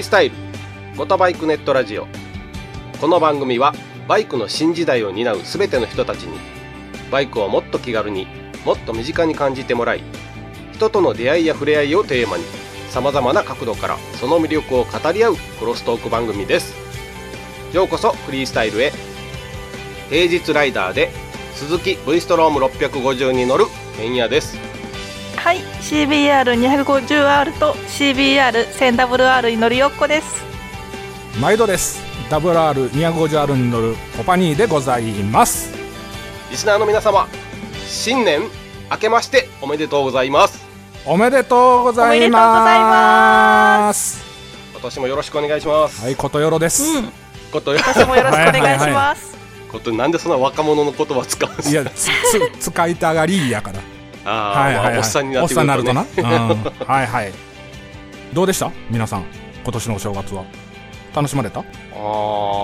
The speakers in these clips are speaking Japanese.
ースタイルゴトバイクネットラジオ。この番組はバイクの新時代を担う全ての人たちにバイクをもっと気軽にもっと身近に感じてもらい人との出会いや触れ合いをテーマにさまざまな角度からその魅力を語り合うクロストーク番組です。ようこそフリースタイルへ。平日ライダーで鈴木 V ストローム650に乗る変野です。CBR250R と CBR1000WR に乗るよっこです。毎度です。WR250R に乗るコパニーでございます。リスナーの皆様新年明けましておめでとうございます。おめでとうございおめでとうございまます。今年もよろしくお願いします、はいことよろです、うん。ことよ私もよろしくお願いします。ことなんでそんな若者の言葉使うんですか？いやつつ使いたがりやからはいはい、はい、まあおっさんになってくると、ね、なるとな、うん、はいはい。どうでした？皆さん今年のお正月は。楽しまれた？ああ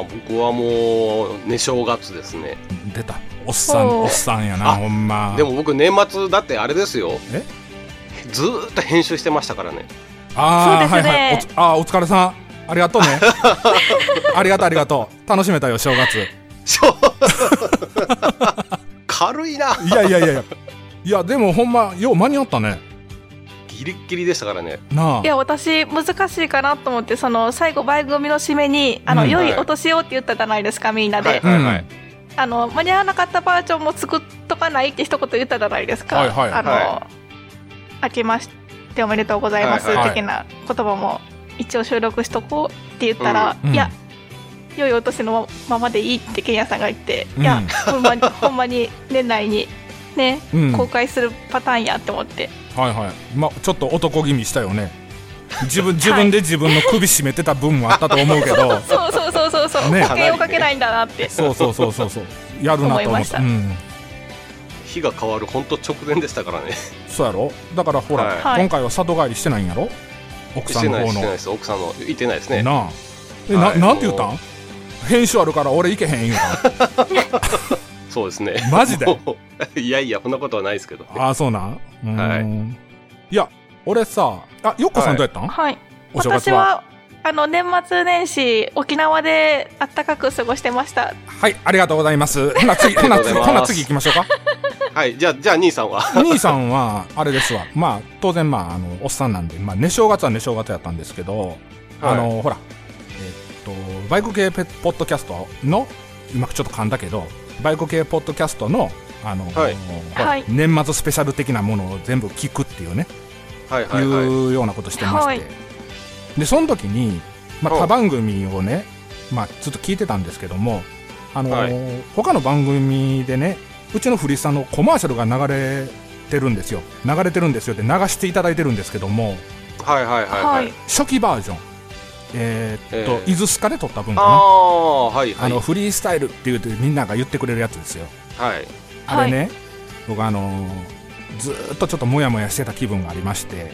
僕はもう寝正月ですね。出た。おっさんおっさんやなあほんま。でも僕年末だってあれですよ。え？ずーっと編集してましたからね。ああ、ね。はいはい。おつあーお疲れさん。ありがとうね。ありがとうありがとう。楽しめたよ正月。軽いな。いやいやいやいやでもほんまよう間に合ったね。ギリッギリでしたからね。なあ。いや私難しいかなと思ってその最後番組の締めに「あのうん。良いはい。お年を」って言ったじゃないですかみんなで、はいはいはい、あの間に合わなかったバージョンも作っとかないって一言言ったじゃないですか、はいはい。あの、は明けましておめでとうございます、はいはい。的な言葉も一応収録しとこうって言ったら、うん。いや良いお年のままでいいってケンヤさんが言って、うん。いやほんまにほんまに年内にね、うん。公開するパターンやって思って。はいはい。まちょっと男気味したよね。自分自分で自分の首絞めてた分もあったと思うけど。そうそうそうそうそう、ね。保険をかけないんだなって。そうそうそうそうそう。やるなと思っ思いました。たうん。日が変わる本当直前でしたからね。そうやろ？だからほら、はい。はい。今回は里帰りしてないんやろ？奥さんの方の。してないです。奥さんの言ってないですね。なあ。え、はい。ななんて言ったん？編集あるから俺行けへん言うたん？そうですね。マジで？いやいやそんなことはないですけど。ああそうなん？うーん。はいいや俺さあよっこさんどうやったん、はい。お正月は？私はあの年末年始沖縄であったかく過ごしてました。はいありがとうございます。ほな次ほな次ほな次行きましょうか。はいじゃあじゃあ兄さんは？兄さんはあれですわ。まあ当然まああのおっさんなんで、まあ、寝正月は寝正月やったんですけど、あのほらえっとバイク系ペポッドキャストの今ちょっと噛んだけどバイク系ポッドキャストのあの、はい。はい。年末スペシャル的なものを全部聞くっていうね、はいはいはい。いうようなことしてまして、はい。でその時に、まあ、うん。他番組をね、まあ、ずっと聞いてたんですけどもあの、はい。他の番組でねうちのフリーさんのコマーシャルが流れてるんですよ。流れてるんですよって流していただいてるんですけどもはいはいはいはい、はい。初期バージョンえーっと、えー。伊豆スカで撮った分あかな。あはいはい。あのフリースタイルって言うてみんなが言ってくれるやつですよ。はい。あれね、僕あのずーっとちょっとモヤモヤしてた気分がありまして。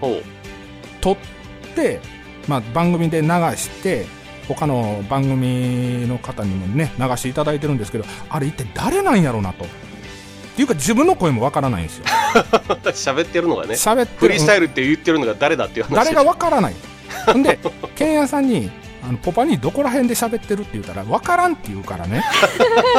ほう。撮って、まあ、番組で流して他の番組の方にもね流していただいてるんですけどあれ一体誰なんやろうなと。っていうか自分の声もわからないんですよ。喋ってるのがね喋ってるフリースタイルって言ってるのが誰だっていう話。誰がわからないほんでケンヤさんにあのポパにどこら辺で喋ってるって言ったらわからんって言うからね。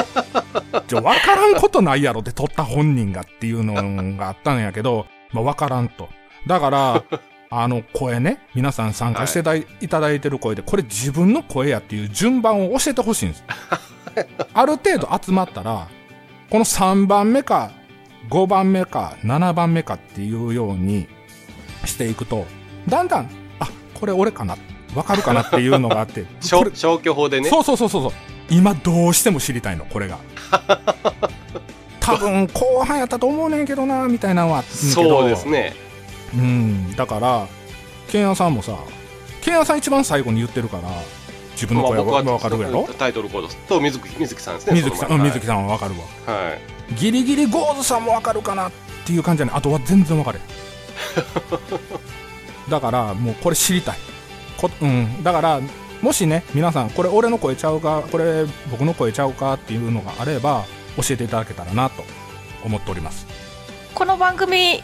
じゃわからんことないやろって撮った本人がっていうのがあったんやけど、まあ、わからんと。だからあの声ね皆さん参加してだい,、ただいてる声でこれ自分の声やっていう順番を教えてほしいんです。ある程度集まったらこの3番目か5番目か7番目かっていうようにしていくとだんだんあこれ俺かな？わかるかなっていうのがあって。こ消去法でね。そうそうそうそうそう。今どうしても知りたいのこれが。多分後半やったと思うねんけどなみたいなのはそうですね。うん。だからケンヤさんもさケンヤさん一番最後に言ってるから自分の声はまあわかるやろ？タイトルコードと水木水木さんですね水木さん、その前。うん水木さんはわかるわ。はい。ギリギリゴーズさんもわかるかなっていう感じじゃないあとは全然わかれへん だからもうこれ知りたい。こ、うん、だからもしね皆さんこれ俺の声ちゃうかこれ僕の声ちゃうかっていうのがあれば教えていただけたらなと思っております。この番組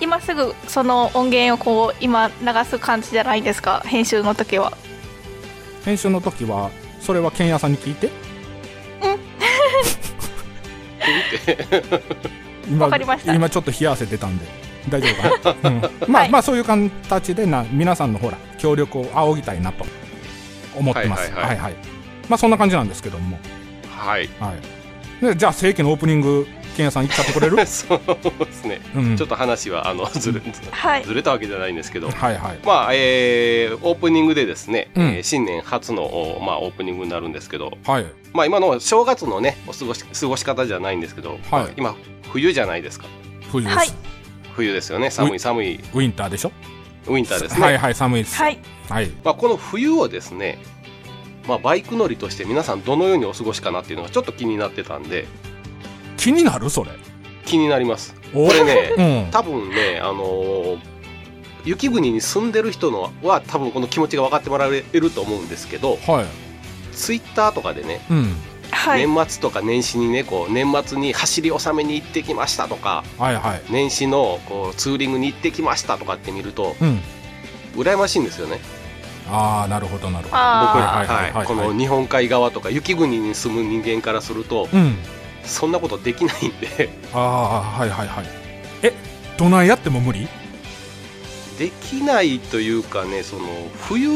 今すぐその音源をこう今流す感じじゃないですか？編集の時は。編集の時はそれは剣屋さんに聞いて。今わかりました。今ちょっと冷や汗出たんで大丈夫かな、うん、まあ、はい。まあそういう形でな皆さんのほら協力を仰ぎたいなと思ってます。はいはいはい。はいまあそんな感じなんですけども。はい。はい。でじゃあ正規のオープニング剣屋さん行っちゃってくれる？そうですね。うん。ちょっと話はあのずれはい。ずれたわけじゃないんですけど。はいはい。まあえーオープニングでですね、うん。えー新年初の、おまあ、オープニングになるんですけど、はい。まあ、今の正月のねお過ごし過ごし方じゃないんですけど、はい。今冬じゃないですか。冬です、はい冬ですよね。寒い寒い。ウィンターでしょ？ウィンターですね、はいはい寒いです。はい。はい。まあ、この冬をですね、まあ、バイク乗りとして皆さんどのようにお過ごしかなっていうのがちょっと気になってたんで。気になるそれ？気になります。おこれねうん。多分ねあのー雪国に住んでる人のは多分この気持ちが分かってもらえると思うんですけどはい。ツイッターとかでねうんはい。年末とか年始にねこう年末に走り納めに行ってきましたとかはいはい。年始のこうツーリングに行ってきましたとかって見るとうん。羨ましいんですよね。ああなるほどなるほど。あ僕はいはいはいはい。この日本海側とか雪国に住む人間からするとうん。そんなことできないんで。ああはいはいはい。えどないやっても無理？できないというかねその冬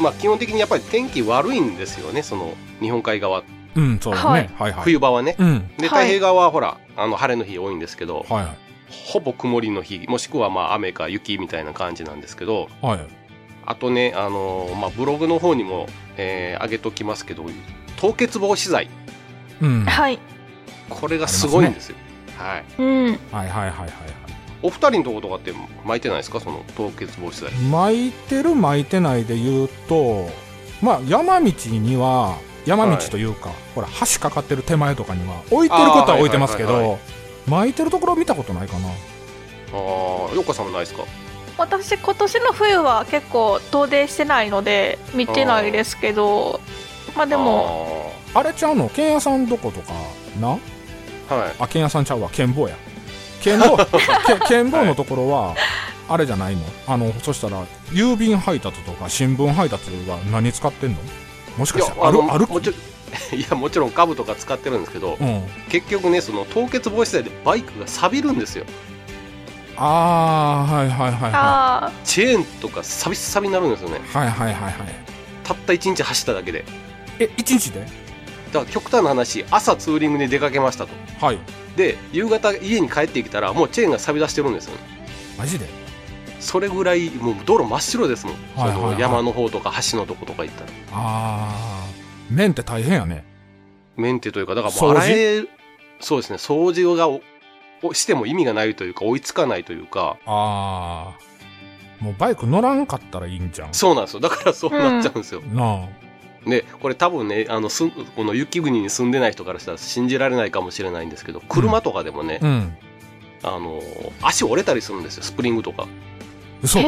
まあ基本的にやっぱり天気悪いんですよねその日本海側。うんそうだね、ははいい、はい。冬場はね。うん。ではい。太平側はほらあの晴れの日多いんですけどはいはい。ほぼ曇りの日もしくはまあ雨か雪みたいな感じなんですけどはい。あとねあのまあブログの方にも、えー上げときますけど凍結防止剤。うん。はい。はいこれがすごいんですよ。はい。うん。はいはいはいはい。お二人のとことかって巻いてないですか？その凍結防止剤。巻いてる巻いてないで言うとまあ山道には山道というか、ほら橋かかってる手前とかには置いてることは置いてますけあーはいはいど巻いてるところ見たことないかな。ああよっかさんもないですか？私今年の冬は結構遠出してないので見てないですけどまあでもあれちゃうの剣屋さんどことかな？はい。あ剣屋さんちゃうわ剣坊や。剣坊 け剣坊のところは、あれじゃないの？あのそしたら郵便配達とか新聞配達は何使ってんの？もしかいやしてあるの歩きもちろん いやもちろん株とか使ってるんですけどうん。結局ねその凍結防止剤でバイクが錆びるんですよ。ああはいはいはいはあチェーンとかサビサビになるんですよね。いはいはいはいはい。たった1日走っただけで。え一日で？だから極端な話朝ツーリングに出かけましたと。はい。で夕方家に帰ってきたらもうチェーンが錆び出してるんですよね。マジで？それぐらいもう道路真っ白ですもん、はいはいはい。その山の方とか橋のとことか行ったら。ああ面って大変やね。メンテというかだからもう掃除？洗えそうですね。掃除がおおしても意味がないというか追いつかないというか。ああもうバイク乗らんかったらいいんじゃん。そうなんですよ。だからそうなっちゃうんですよ、なでこれ多分ねあのすんこの雪国に住んでない人からしたら信じられないかもしれないんですけど車とかでもねあ、うん。あの足折れたりするんですよ。スプリングとか嘘。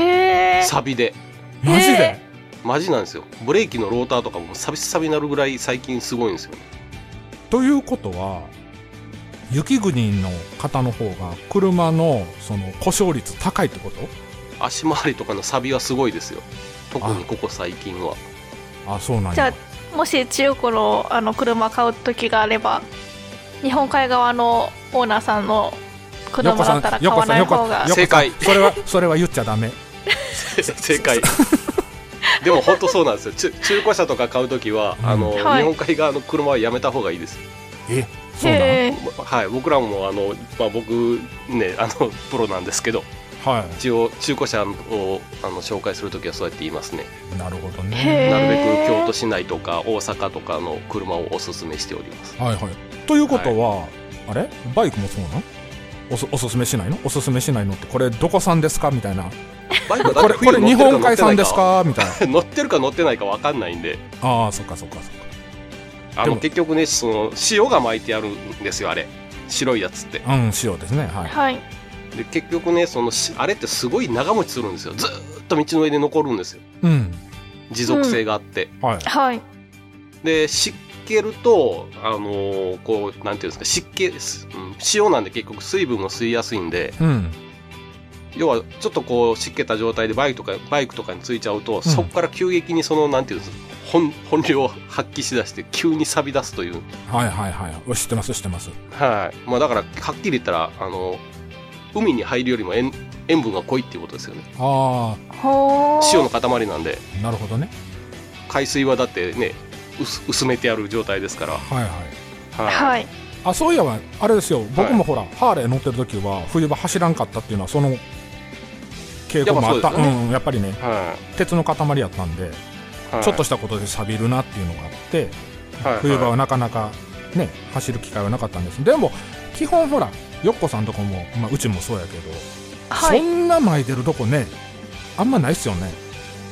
サビで。マジで、へマジなんですよ。ブレーキのローターとかもサビサビになるぐらい最近すごいんですよ。ねということは雪国の方の方が車のその故障率高いってこと？足回りとかのサビはすごいですよ。特にここ最近は。あそうなんじゃやあもし中古のあの車買う時があれば日本海側のオーナーさんの車だったら買わない方が。よこさん正解。それはそれは言っちゃダメ。正解。でも本当そうなんですよ。中中古車とか買う時は、うん。あのはい。日本海側の車はやめた方がいいです。えそうなんはい僕らもあの、まあ、僕ねあのプロなんですけどは一応中古車をあの紹介する時はそうやって言いますね。いなるほどへねえ。なるべく京都市内とか大阪とかの車をおすすめしております。はいはい。ということは、あれ？バイクもそうなんおすおすすめしないの？おすすめしないのってこれどこ産ですか？みたいな。バイクこれこれ日本海産です乗か。みたいな。乗ってるか乗ってないか分かんないんで。ああそっかそっかそっか。あのでも結局ねその塩が巻いてあるんですよあれ。白いやつって。うん塩ですね。はい。はい。で結局ねそのしあれってすごい長持ちするんですよ。ずーっと道の上で残るんですよ。うん。持続性があって、はい。はい。で湿気るとあのーこうなんていうんですか湿気、すうん、塩なんで結局水分を吸いやすいんでうん。要はちょっとこう湿気た状態でバイクとかバイクとかについちゃうと、そこから急激にそのなんていうんです本本領を発揮しだして急に錆び出すという。はいはいはい知ってます知ってます。はい。まあだからはっきり言ったらあの海に入るよりも塩塩分が濃いっていうことですよね。あほー。塩の塊なんで。あなるほどね。海水はだってね薄薄めてやる状態ですから。はいはい。はい、はい。あそういえばあれですよ。僕もほら、ハーレー乗ってる時は冬場走らんかったっていうのはその傾向もあった。やっね。うんやっぱりね。は鉄の塊やったんで、いはい。ちょっとしたことで錆びるなっていうのがあってはい冬場はなかなかね走る機会はなかったんです。でも基本ほらよっこさんとこも、まあ、うちもそうやけど、はい。そんな巻いてるとこねあんまないっすよね。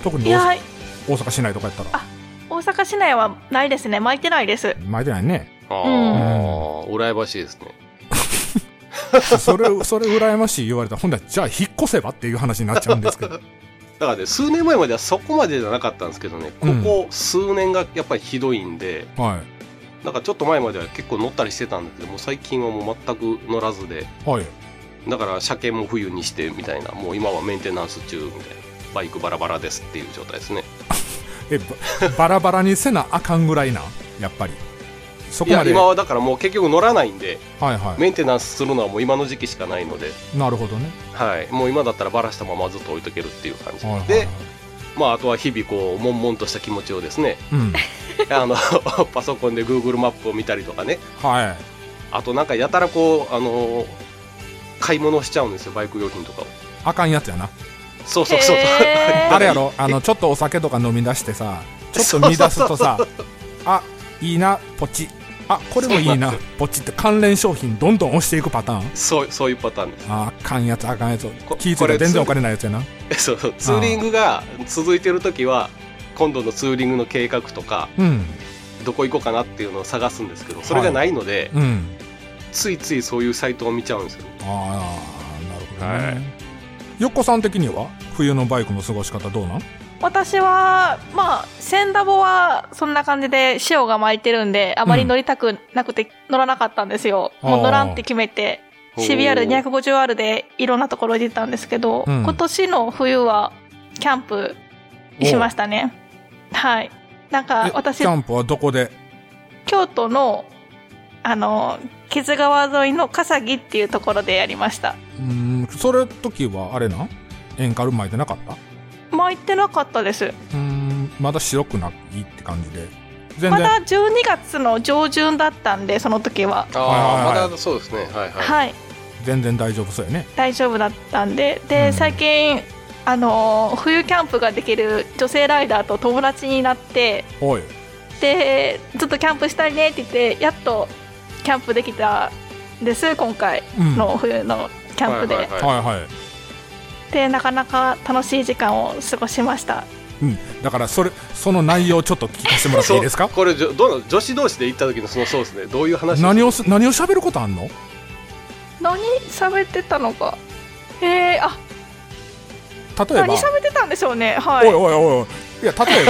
特に大阪市内とかやったら。大阪市内はないですね。巻いてないです。巻いてないね。ああ、羨ましいですね。それそれ羨ましい言われたらほんだらじゃあ引っ越せばっていう話になっちゃうんですけど。だからね数年前まではそこまでじゃなかったんですけどね。ここ数年がやっぱりひどいんで、はい。なんかちょっと前までは結構乗ったりしてたんだけどもう最近はもう全く乗らずで。はい。だから車検も冬にしてみたいな。もう今はメンテナンス中みたいな。バイクバラバラですっていう状態ですねえばバラバラにせなあかんぐらいなやっぱり。そこまで。今はだからもう結局乗らないんではいはメンテナンスするのはもう今の時期しかないので、いなるほどね。はい、もう今だったらバラしたままずっと置いとけるっていう感じ、はいはいで、まあ、あとは日々こう悶々とした気持ちをですね。うん。あの パソコンで Google マップを見たりとかね。はい。あとなんかやたらこうあの買い物しちゃうんですよ。バイク用品とかを。あかんやつやなそうそうそう。あれやろ？あのちょっとお酒とか飲み出してさちょっと見出すとさあいいなポチ。あこれもいいなポチって関連商品どんどん押していくパターン。そうそういうパターンです。ああかんやつあかんやつ。こ気ぃつい全然お金ないやつやな。そうそう。ツーリングが続いてる時は今度のツーリングの計画とかうん。どこ行こうかなっていうのを探すんですけどそれがないので、うん。ついついそういうサイトを見ちゃうんですよ。ああなるほどね、はいよっこさん的には冬のバイクの過ごし方どうなん？私はまあ千ダボはそんな感じで潮が巻いてるんであまり乗りたくなくて乗らなかったんですよ、うん。もう乗らんって決めておー。CBR250R でいろんなところに行ったんですけど、うん。今年の冬はキャンプしましたね。はい。なんかえ私キャンプはどこで？京都のあの木津川沿いの笠木っていうところでやりましたうんそれ時はあれな？んエンカル巻いてなかった？巻いてなかったです。うんまだ白くないって感じで。全然、まだ12月の上旬だったんでその時は。あはいはいはい。あまだそうですね。はいはい、はい。全然大丈夫そうやね。大丈夫だったんで。で、うん。最近あの冬キャンプができる女性ライダーと友達になって。でずっとキャンプしたいねって言ってやっとキャンプできたんです今回うん。の冬のキャンプで、はいはいでなかなか楽しい時間を過ごしました。うん、だからそれその内容をちょっと聞かせてもらっていいですか？これじょどの女子同士で行った時のそのそうですね。どういう話何をす何を喋ることあんの？何喋ってたのか。えー、あ例えば。何喋ってたんでしょうね。はい。おいおいおいおい。いや例え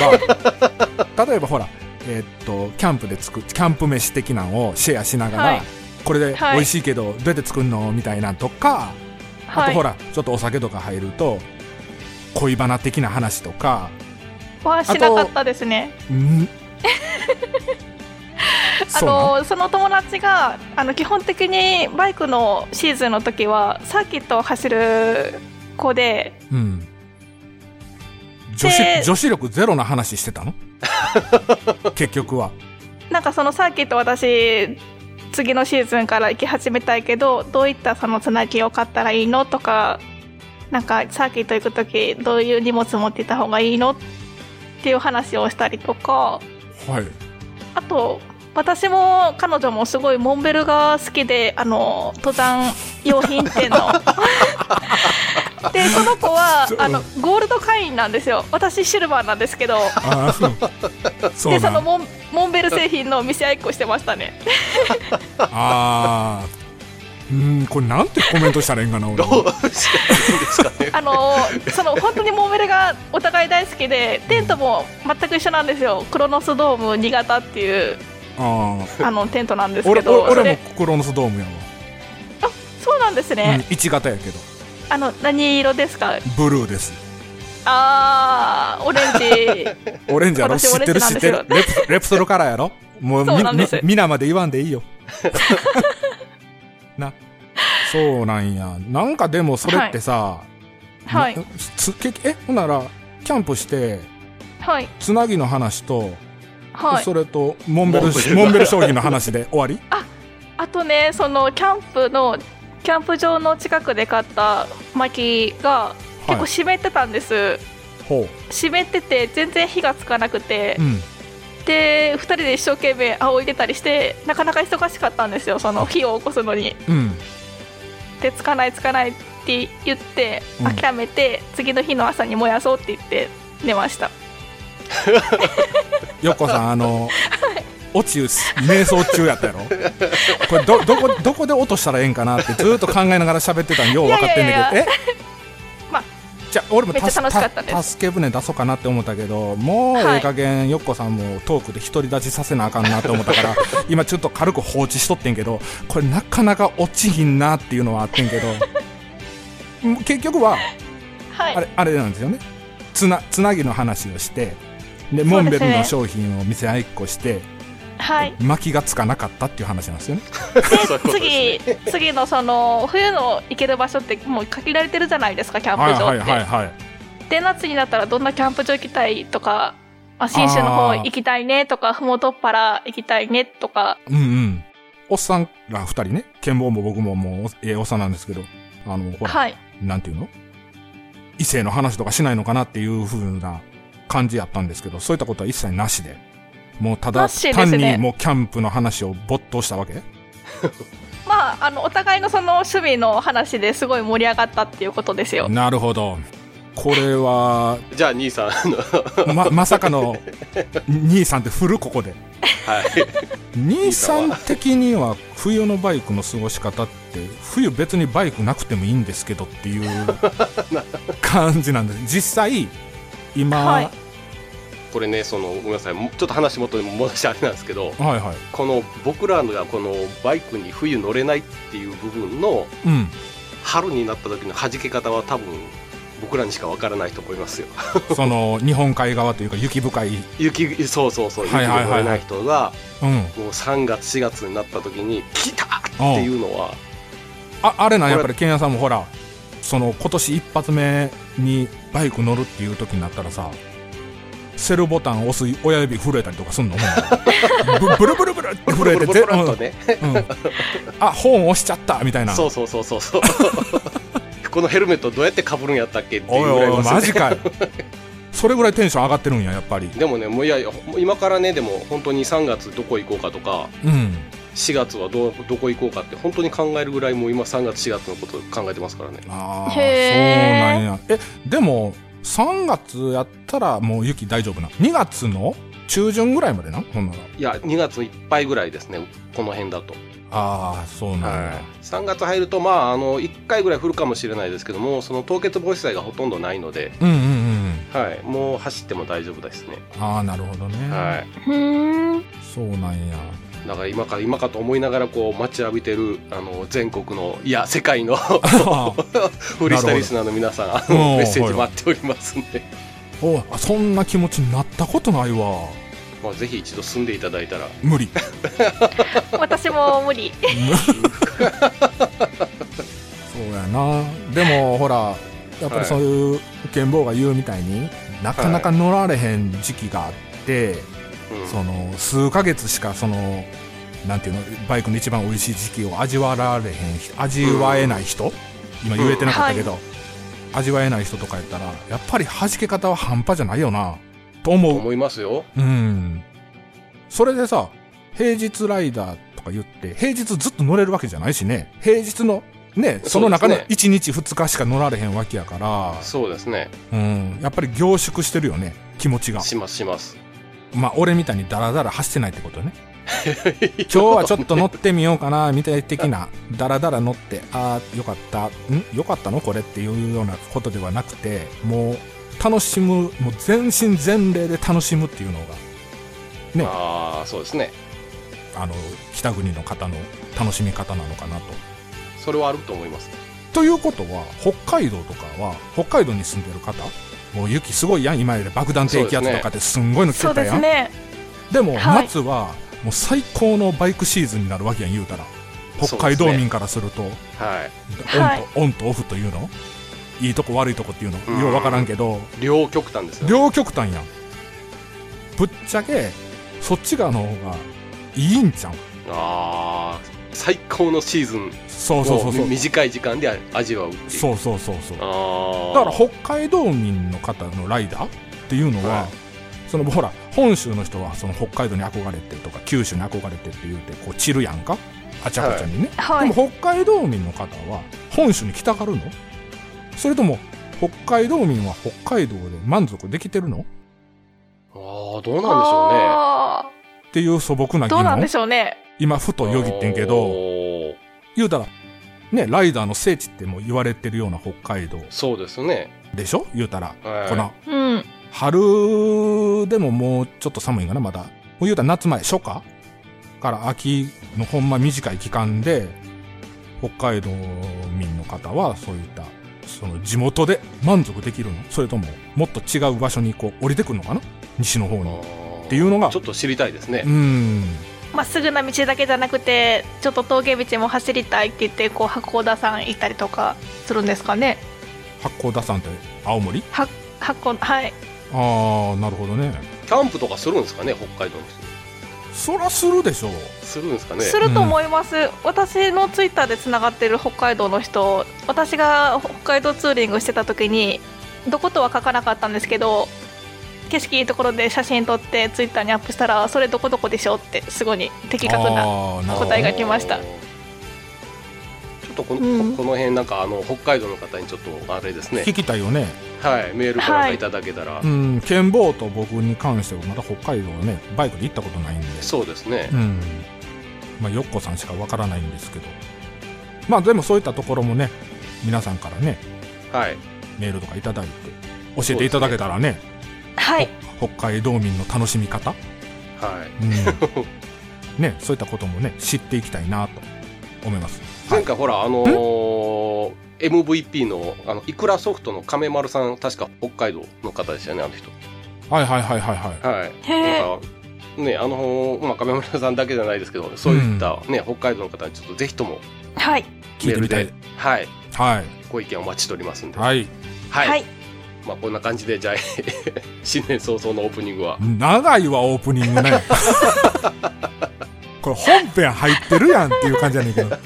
ば 例えばほらえーっとキャンプで作っキャンプ飯的なのをシェアしながら、はいこれではい。美味しいけどどうやって作るの？みたいなんとか、あはい。とほらちょっとお酒とか入ると恋バナ的な話とか。はしなかったですね。ん？あのその友達があの基本的にバイクのシーズンの時はサーキットを走る子でうん。女子で女子力ゼロな話してたの？結局は。なんかそのサーキット私次のシーズンから行き始めたいけどどういったそのつなぎを買ったらいいのとかなんかサーキット行く時どういう荷物持っていた方がいいのっていう話をしたりとか。はいあと私も彼女もすごいモンベルが好きであの登山用品店の。でその子はあのゴールド会員なんですよ。私シルバーなんですけど。あーそう。でそのモンモンベル製品の見せ合いっこしてましたね。あー。うんこれなんてコメントしたらいいんかな俺。どうしたらいいんですかね。あのその本当にモンベルがお互い大好きでテントも全く一緒なんですよ。クロノスドーム新潟っていうあー。あのテントなんです俺けど。俺俺もクロノスドームやわ、そうなんですうんね、、1型やけど。あの何色ですか？ブルーです。あーオレンジ。オレンジやろ？私知ってる？知ってる？レプレプソルカラーやろ？もうみ、み皆まで言わんでいいよ。な。そうなんや。なんかでもそれってさ、はい。なつけえ、ほんなら、キャンプして、はい。つなぎの話と、はい。それと、モンベル、モンベル。モンベル商品の話で終わり？あとねそのキャンプのキャンプ場の近くで買った薪が結構湿ってたんです、ほ湿ってて全然火がつかなくて。う。、うん。で2人で一生懸命仰いでたりしてなかなか忙しかったんですよその火を起こすのに。うん。でつかないつかないって言ってうん。諦めて、次の日の朝に燃やそうって言って寝ました。よっこさん、あの、落ち、瞑想中やったやろ？これど、どこ、どこで落としたらええんかなってずーっと考えながら喋ってたんよう分かってんだけど、え？まあじゃあ俺もた助け舟出そうかなって思ったけどもうはいええ加減よっこさんもトークで独り立ちさせなあかんなって思ったから 今ちょっと軽く放置しとってんけどこれなかなか落ちひんなっていうのはあってんけどうん結局ははい。あれあれなんですよね。つなつなぎの話をしてでモンベルの商品を店あいっこして、はい。薪がつかなかったっていう話なんですよね。で すね。次次のその冬の行ける場所ってもう限られてるじゃないですかキャンプ場って、はいで夏になったらどんなキャンプ場行きたいとか、まあ、新州の方行きたいねとかふもとっぱら行きたいねとか。うんうん。おっさんら二人ね剣坊も僕ももうええおっさんなんですけどあのほら、はい。なんていうの？異性の話とかしないのかなっていう風な感じやったんですけど、そういったことは一切なしで、もうただ単にもうキャンプの話を没頭したわけ？まああのお互いのその趣味の話ですごい盛り上がったっていうことですよなるほど。これは、じゃあ兄さんあの ま、まさかの、兄さんって振るここで。はい兄さん的には冬のバイクの過ごし方って、冬別にバイクなくてもいいんですけどっていう感じなんです。実際、今、はいこれねそのごめんなさいもちょっと話元に戻してあれなんですけどはいはい。この僕らがこのバイクに冬乗れないっていう部分のうん。春になった時の弾け方は多分僕らにしかわからないと思いますよ その日本海側というか雪深い、雪そうそうそう雪が乗れない人がうん。もう3月4月になった時に「来た!」っていうのはああれなやっぱりケンヤさんもほらその今年一発目にバイク乗るっていう時になったらさセルボタン押す親指震えたりとかすんの？ブブルブルブルって震えてボロボロボロっとね。うん。うんあ本押しちゃったみたいな。そうそうそうそうそう。このヘルメットどうやってかぶるんやったっけっていうぐらいねマジかよ。それぐらいテンション上がってるんややっぱり。でもねもういや今からねでも本当に3月どこ行こうかとかうん。4月はどどこ行こうかって本当に考えるぐらいもう今3月4月のこと考えてますからね。ああそうなんや。えでも3月やったらもう雪大丈夫な。2月の中旬ぐらいまでな？ほんなら。いや2月いっぱいぐらいですね。この辺だと、ああそうなんや、はい、3月入るとまああの1回ぐらい降るかもしれないですけどもその凍結防止剤がほとんどないので、うんうんうんはい、もう走っても大丈夫ですね、ああなるほどね、はうーん。そうなんや。い、だから今か今かと思いながらこう待ちわびてるあの全国のいや世界の フリースタリスナーの皆さんあうんのメッセージ待っておりますんで、おあそんな気持ちになったことないわ。まあ、ぜひ一度住んでいただいたら。無理。私も無理。そうやな。でもほらやっぱりそういう剣坊が言うみたいになかなか乗られへん時期があって、うんその数ヶ月しかそのなんていうのバイクの一番美味しい時期を味わられへん人味わえない人、今言えてなかったけど、味わえない人とかやったらやっぱり弾け方は半端じゃないよなと思う思いますようん。それでさ、平日ライダーとか言って、平日ずっと乗れるわけじゃないしね。平日の、ね、その中のそうです1日2日しか乗られへんわけやから、そうですねうん。やっぱり凝縮してるよね、気持ちが。しますしますまあ、俺みたいにダラダラ走ってないってことね。今日はちょっと乗ってみようかな、みたい的な、ダラダラ乗って、ああ、よかった、ん？よかったのこれっていうようなことではなくて、もう、楽しむ、もう全身全霊で楽しむっていうのが、ね。ああそうですね。あの北国の方の楽しみ方なのかなと。それはあると思いますということは、北海道とかは、北海道に住んでる方、もう雪すごいやん、今より爆弾低気圧とかですんごいの来てたやん。ね。でも、はい夏は、もう最高のバイクシーズンになるわけやん、言うたら。北海道民からすると、はい。オンと、はいオンとオフというの？いいとこ悪いとこっていうの、うんようわからんけど、両極端ですよね。両極端やん。ぶっちゃけ、そっち側の方がいいんちゃう？ああ、最高のシーズンそうそうそうそうを。短い時間で味わう。そうそうそうそう。だから北海道民の方のライダーっていうのは、はいそのほら本州の人はその北海道に憧れてとか九州に憧れてって言うてこう散るやんか？あちゃこちゃにね、はい。でも北海道民の方は本州に来たがるの？それとも北海道民は北海道で満足できてるの？ああ、どうなんでしょうね。あっていう素朴な疑ーどうなんで問しょうね。今ふとよぎってんけど言うたらねライダーの聖地っても言われてるような北海道そうですね。でしょ？言うたら、はいこのうん。春でももうちょっと寒いんかな、まだ。もう言うたら夏前、初夏から秋のほんま短い期間で、北海道民の方はそういった、その地元で満足できるの？それとも、もっと違う場所にこう降りてくるのかな？西の方に。っていうのがちょっと知りたいですねう。ん。まっすぐな道だけじゃなくて、ちょっと峠道も走りたいって言って、こう、八甲田山行ったりとかするんですかね。八甲田山って青森？は八甲、はい。ああ、なるほどね。キャンプとかするんですかね、北海道の人。そらするでしょう。するんですかね。すると思います、私のツイッターでつながってる北海道の人私が北海道ツーリングしてた時にどことは書かなかったんですけど景色いいところで写真撮ってツイッターにアップしたらそれどこどこでしょってすごい的確なあーなるほど。答えが来ました。ちょっとこの,、うん。この辺なんかあの北海道の方にちょっとあれですね。聞きたいよね。はいメールからいただけたら、うん、ケンボーと僕に関してはまだ北海道はね、バイクで行ったことないんで。そうですね。う、ん。まあ、よっこさんしかわからないんですけど。まあ、でもそういったところもね、皆さんからね、はい。メールとかいただいて、教えていただけたらね、はい。北海道民の楽しみ方、はい。うん、ね、そういったこともね、知っていきたいなと思います。前回ほらあのー MVP のあのいくらソフトの亀丸さん確か北海道の方でしたよねあの人。はいはいはいはいはい。はい。へえなんかねあのーまあ、亀丸さんだけじゃないですけどそういった、ね北海道の方にちょっとぜひともはい。聞いてみたい。はい。はい。ご意見お待ちしておりますんで。はい。はい、はいまあこんな感じでじゃあ 新年早々のオープニングは長いわ、オープニングね。これ本編入ってるやんっていう感じやねんけど。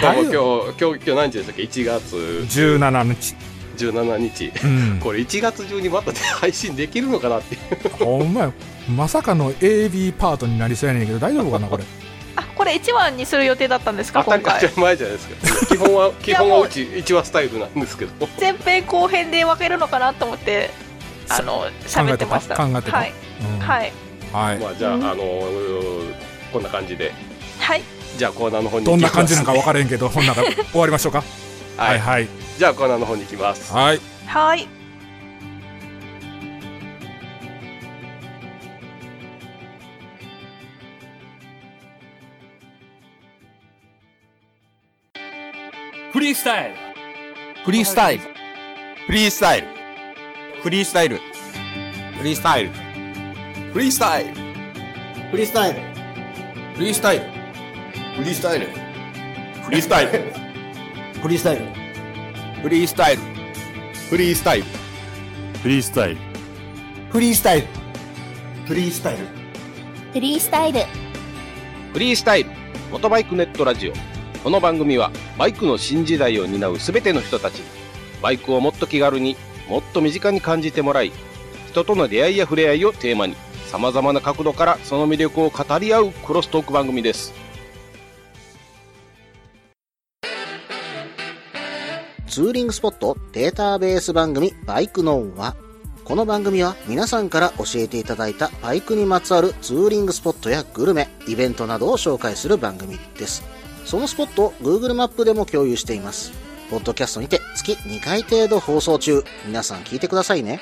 今日丈今日今日何日でしたっけ？1月17日。17日うん。これ1月中にまた配信できるのかなっていうほんまや。まさかの AB パートになりそうやねんけど、大丈夫かな、これ。あこれ1話にする予定だったんですか当たり当た今回り前じゃないですか。基本は 基本はうち1話スタイルなんですけど。前編後編で分けるのかなと思ってあの喋ってました。考えてたはい、うん。はい。はい。まあじゃあ、うん。あのーこんな感じで。はい。じゃあコーナーの方にどんな感じなんか分からへんけど、ほんなら終わりましょうか。ま すはい、はい。じゃあコーナーの方に行きます。はい。はいフリースタイルフリースタイル。フリースタイル。フリースタイル。フリースタイル。フリースタイル。フリースタイル。フリースタイル。フリースタイル。フリースタイル。フリースタイル。フリースタイル。フリースタイル。フリースタイル。フリースタイル。フリースタイル。フリースタイルフリースタイル元バイクネットラジオこの番組はバイクの新時代を担うすべての人たちにバイクをもっと気軽にもっと身近に感じてもらい人との出会いや触れ合いをテーマにさまざまな角度からその魅力を語り合うクロストーク番組ですツーリングスポットデータベース番組バイクノンは、この番組は皆さんから教えていただいたバイクにまつわるツーリングスポットやグルメ、イベントなどを紹介する番組です。そのスポットを Google マップでも共有しています。ポッドキャストにて月2回程度放送中。皆さん聞いてくださいね。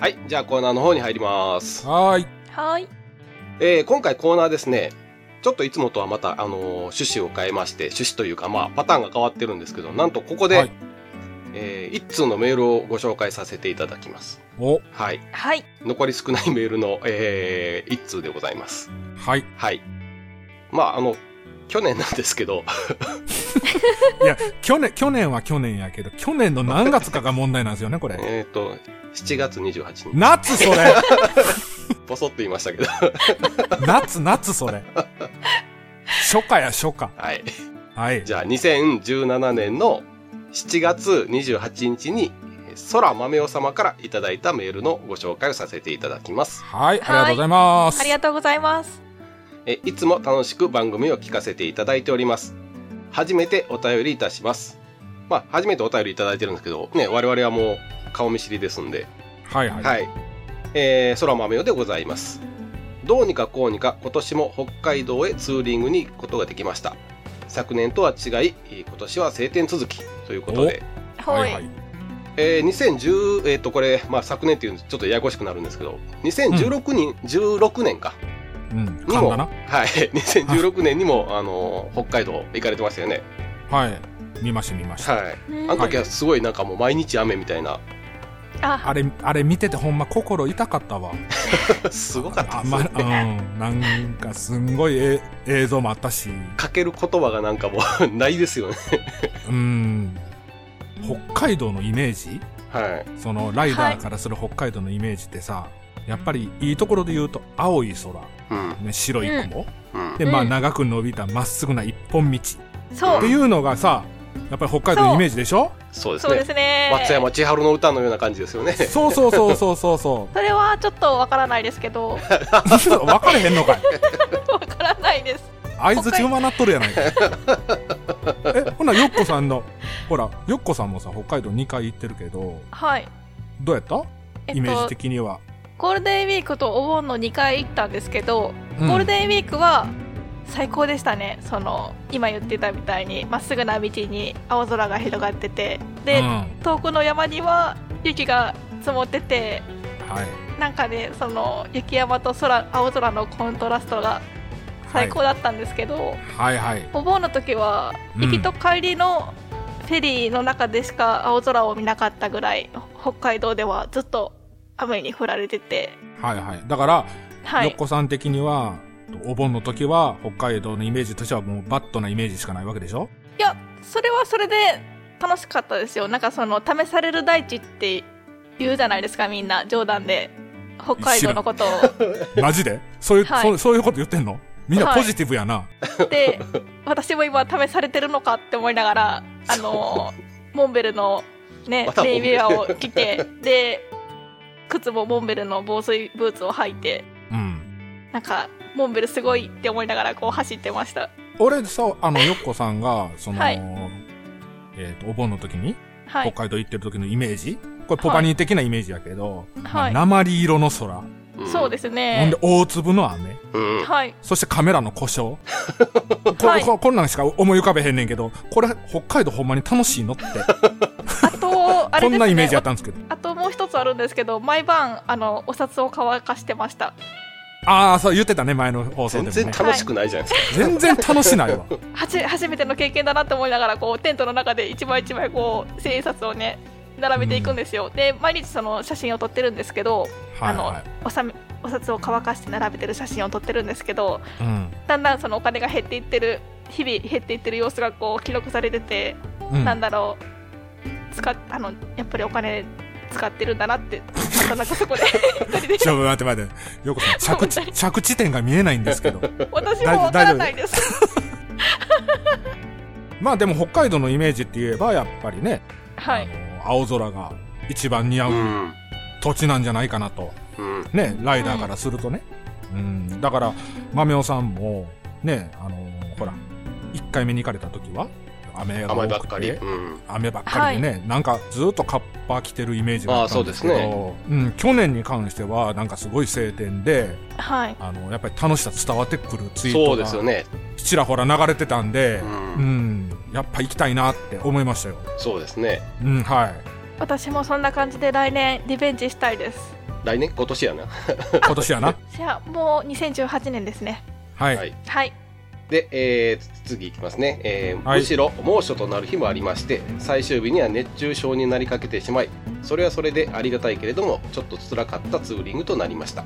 はいじゃあコーナーの方に入りますはーい。はいえー今回コーナーですね、ちょっといつもとはまた、あのー趣旨を変えまして、趣旨というか、まあ、パターンが変わってるんですけど、なんとここで、はいえー一通のメールをご紹介させていただきます。お、はい。はい。残り少ないメールの、えー一通でございます。はい。はい。まあ、あの、去年なんですけど、いや、去年、去年は去年やけど、去年の何月かが問題なんですよね、これ。えっと、7月28日、夏それポソッと言いましたけど、夏、夏それ。初夏や、初夏。はい。はい。じゃあ、2017年の7月28日に、空豆お様からいただいたメールのご紹介をさせていただきます。はい、ありがとうございます。ありがとうございます。えいつも楽しく番組を聞かせていただいております。初めてお便りいたします。まあ、初めてお便りいただいてるんですけど、ね、我々はもう顔見知りですんで、はいはい。はい。えー、空豆よでございます。どうにかこうにか今年も北海道へツーリングに行くことができました。昨年とは違い、今年は晴天続きということで、はい。はい。えー、2010、えっ、と、これ、まあ、昨年っていうのちょっとややこしくなるんですけど、2016年、16年か。うん、にも。はい、2016年にも、あの、北海道行かれてましたよね。はい。見ました見ました。はい。うんあの時はすごいなんかもう毎日雨みたいな、あ、あれ、あれ見ててほんま心痛かったわ。すごかったあまですよね。うん。なんかすんごいえ映像もあったし、かける言葉がなんかもう ないですよね。うん。北海道のイメージ？はい。そのライダーからする北海道のイメージってさ、やっぱりいいところで言うと青い空、うん。ね、白い雲、うん。で、まあうん長く伸びたまっすぐな一本道っそうて。いうのがさ、やっぱり北海道のイメージでしょ？そうですねそうで。すね。松山千春の歌のような感じですよね。そうそうそうそうそうそ それはちょっとわからないですけど、う。分かれへんのかい わからないです。相づちうまなっとるやないか。え、ほな、よっこさんの、ほら、よっこさんもさ、北海道2回行ってるけど、はい。どうやった？えっイメージと、的には。ゴールデンウィークとお盆の2回行ったんですけど、うんゴールデンウィークは最高でしたね。その、今言ってたみたいに、まっすぐな道に青空が広がってて、で、うん、遠くの山には雪が積もってて、はい。なんかね、その雪山と空、青空のコントラストが最高だったんですけど、はいはい。お盆の時はうん行きと帰りのフェリーの中でしか青空を見なかったぐらい北海道ではずっと雨に降られててはいはい。だから、はいよっこさん的には、お盆の時は北海道のイメージとしてはもうバットなイメージしかないわけでしょ？いやそれはそれで楽しかったですよ。なんかその試される大地って言うじゃないですかみんな冗談で。北海道のことを。マジで？そういう、はい。そうそういうこと言ってんの？みんなはい。ポジティブやな。で私も今試されてるのかって思いながらあのモンベルのねレイビアを着てで靴もモンベルの防水ブーツを履いて。うん。なんかモンベルすごいって思いながらこう走ってました。俺さ、あの、よっこさんが、その、はい。えっ、と、お盆の時に、はい。北海道行ってる時のイメージ？これポパニー的なイメージやけど、まあはい鉛色の空、そうですすほんねで大粒の雨、うん。はい。そしてカメラの故障。こはい。ここんなんしか思い浮かべへんねんけど、これ北海道ほんまに楽しいのって、あと あれですこんなイメージやねったんですけど。あともう一つあるんですけど毎晩あのお札を乾かしてましたああ、そう言ってたね、前の放送でね。然楽しくないじゃないですか。全然楽しないわ。はじ初めての経験だなって思いながらこうテントの中で一枚一枚こう千円札をね並べていくんですよ、で毎日その写真を撮ってるんですけど、はいあのはおさめお札を乾かして並べてる写真を撮ってるんですけどい。うん。だんだんそのお金が減っていってる日々減っていってる様子がこう記録されてて、うんなんだろう使っあのやっぱりお金使ってるんだなってなんとなくそこで一人でちょ、待って待って。よこさん、着地、着地点が見えないんですけど。私もわからないです まあでも北海道のイメージって言えば、やっぱりね、はいあの青空が一番似合う。うん土地なんじゃないかなと。うん。ね、ライダーからするとね。うん。だから、豆尾さんも、ね、あのほら、1回目に行かれた時は、雨が多甘いばっかり。うん。雨ばっかりでね、なんかずっとカッパ着てるイメージがあったんですけどああそうん、去年に関してはなんかすごい晴天ではいあのやっぱり楽しさ伝わってくるツイートがそうですよね。ちらほら流れてたんでう、うんんやっぱ行きたいなって思いましたよ、そうですね。うん、はい私もそんな感じで来年リベンジしたいです来年？今年やな。今年やな？じゃあ、もう2018年ですね。はい。はいはい。で、えー次いきますね、えーはい。むしろ猛暑となる日もありまして最終日には熱中症になりかけてしまいそれはそれでありがたいけれどもちょっと辛かったツーリングとなりました。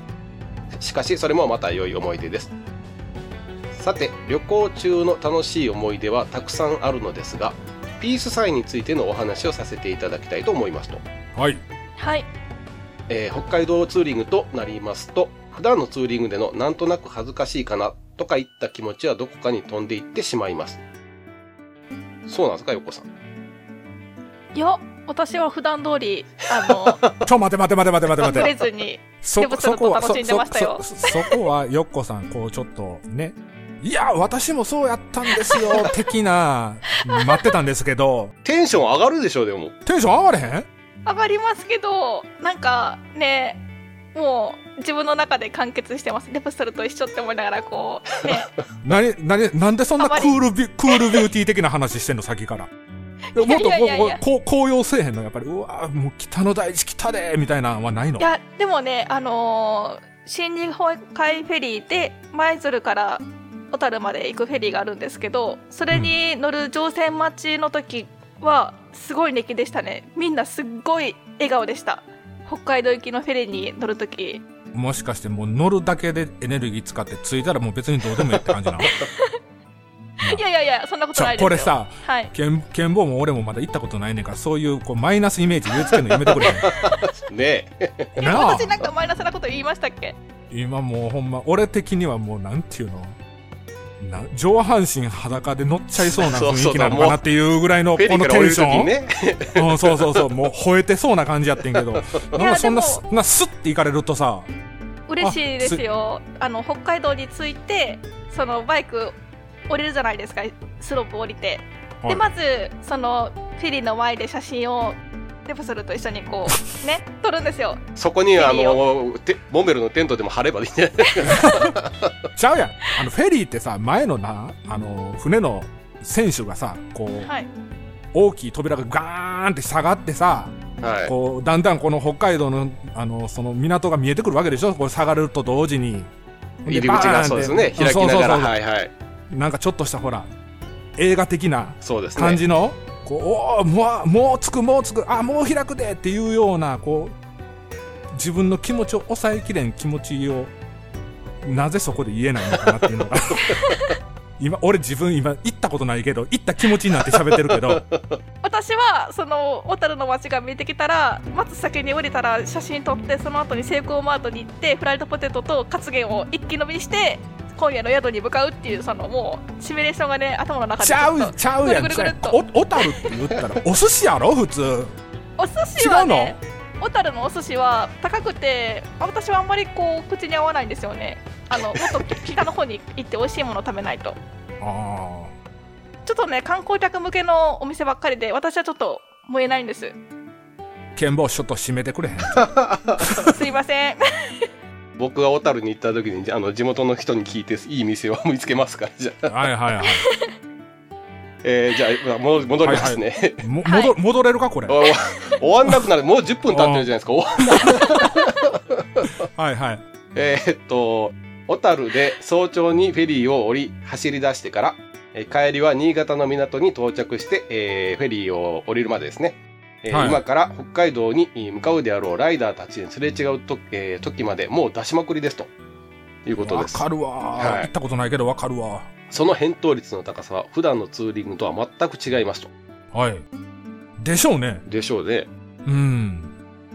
しかしそれもまた良い思い出です。さて旅行中の楽しい思い出はたくさんあるのですがピースサインについてのお話をさせていただきたいと思いますと。はい。はい。えー北海道ツーリングとなりますと普段のツーリングでのなんとなく恥ずかしいかなとかいった気持ちはどこかに飛んでいってしまいます。そうなんですか横さん。いや、私は普段通り、あの、ちょ、待て待て待て待て待て。待ぶれて。ずに、そでもちょっと楽しんでましたよ。そ、そ、そそこは、よっこさん、こう、ちょっと、ね。いや、私もそうやったんですよ、的な、待ってたんですけど、テンション上がるでしょでも。テンション上がれへん？上がりますけど、なんかね、もう自分の中で完結してます。レプソルと一緒って思いながら、こう、ね、なに、なんでそんなクールビュ、クールビューティー的な話してんの、先から？もっとこうせえへんの、やっぱり、うわもう北の大地来たで、みたいなのはないの？いや、でもね、あのー新日本海フェリーで舞鶴から小樽まで行くフェリーがあるんですけど、それに乗る乗船待ちの時は、すごい熱気でしたね。みんなすっごい笑顔でした。北海道行きのフェリーに乗る時。もしかしてもう乗るだけでエネルギー使って着いたらもう別にどうでもいいって感じなの？いやいやいや、そんなことないですよ。これさ、はい。剣、剣棒も俺もまだ行ったことないねんから、そういうこうマイナスイメージ植え付けるのやめてくれへん？ねえなあ私なんかマイナスなこと言いましたっけ？今もうほんま、俺的にはもうなんていうの？な上半身裸で乗っちゃいそうな雰囲気なのかなっていうぐらいのこのテンション、ねうん、そうそうそう、もう吠えてそうな感じやってんけど、なんかそんななスッて行かれるとさ、嬉しいですよ。あの北海道に着いてそのバイク降りるじゃないですかスロープ降りて、はい。でまずそのフェリーの前で写真をレプソルと一緒にこう ね撮るんですよ。そこにあフェリのてモンベルのテントでも張ればいいんじゃない？ちゃうやん。あの、フェリーってさ、前のな、あの、船の船首がさ、こう、はい。大きい扉がガーンって下がってさ、はい。こう、だんだんこの北海道の、あの、その港が見えてくるわけでしょ？これ下がると同時に。で入り口がそうですね。開きながらそうそうそう。はいはい。なんかちょっとしたほら、映画的なそうですね。感じの、こう、おーもう、もうつく、もうつく、あ、もう開くでっていうような、こう、自分の気持ちを抑えきれん気持ちを、なぜそこで言えないのかなっていうのが。今、俺自分今行ったことないけど、行った気持ちになって喋ってるけど、私はその小樽の街が見えてきたらまず先に降りたら写真撮ってその後にセイコーマートに行ってフライドポテトとカツゲンを一気飲みして今夜の宿に向かうっていうそのもうシミュレーションがね頭の中でちゃうちゃうやん。ぐるぐるぐるっと。お小樽って言ったらお寿司やろ普通。お寿司はね小樽の？お寿司は高くてあ私はあんまりこう口に合わないんですよね。あの もっと北の方に行って美味しいものを食べないと。あちょっとね観光客向けのお店ばっかりで私はちょっと燃えないんです。あ剣棒ちょっと締めてくれへん？すいません僕が小樽に行った時にあの地元の人に聞いていい店を見つけますからじゃあ、はいはいはい。えーじゃあもう戻りますね、もはい。戻戻れるかこれ？お終わんなくなる。もう10分経ってるじゃないですか。終わんはいはい。えーっと小樽で早朝にフェリーを降り走り出してから、えー帰りは新潟の港に到着して、えーフェリーを降りるまでですね、えーはい。今から北海道に向かうであろうライダーたちにすれ違うと、えー時までもう出しまくりですということです。わかるわ、はい。行ったことないけどわかるわ。その返答率の高さは普段のツーリングとは全く違いますと。はい。でしょうね。でしょうね。うん。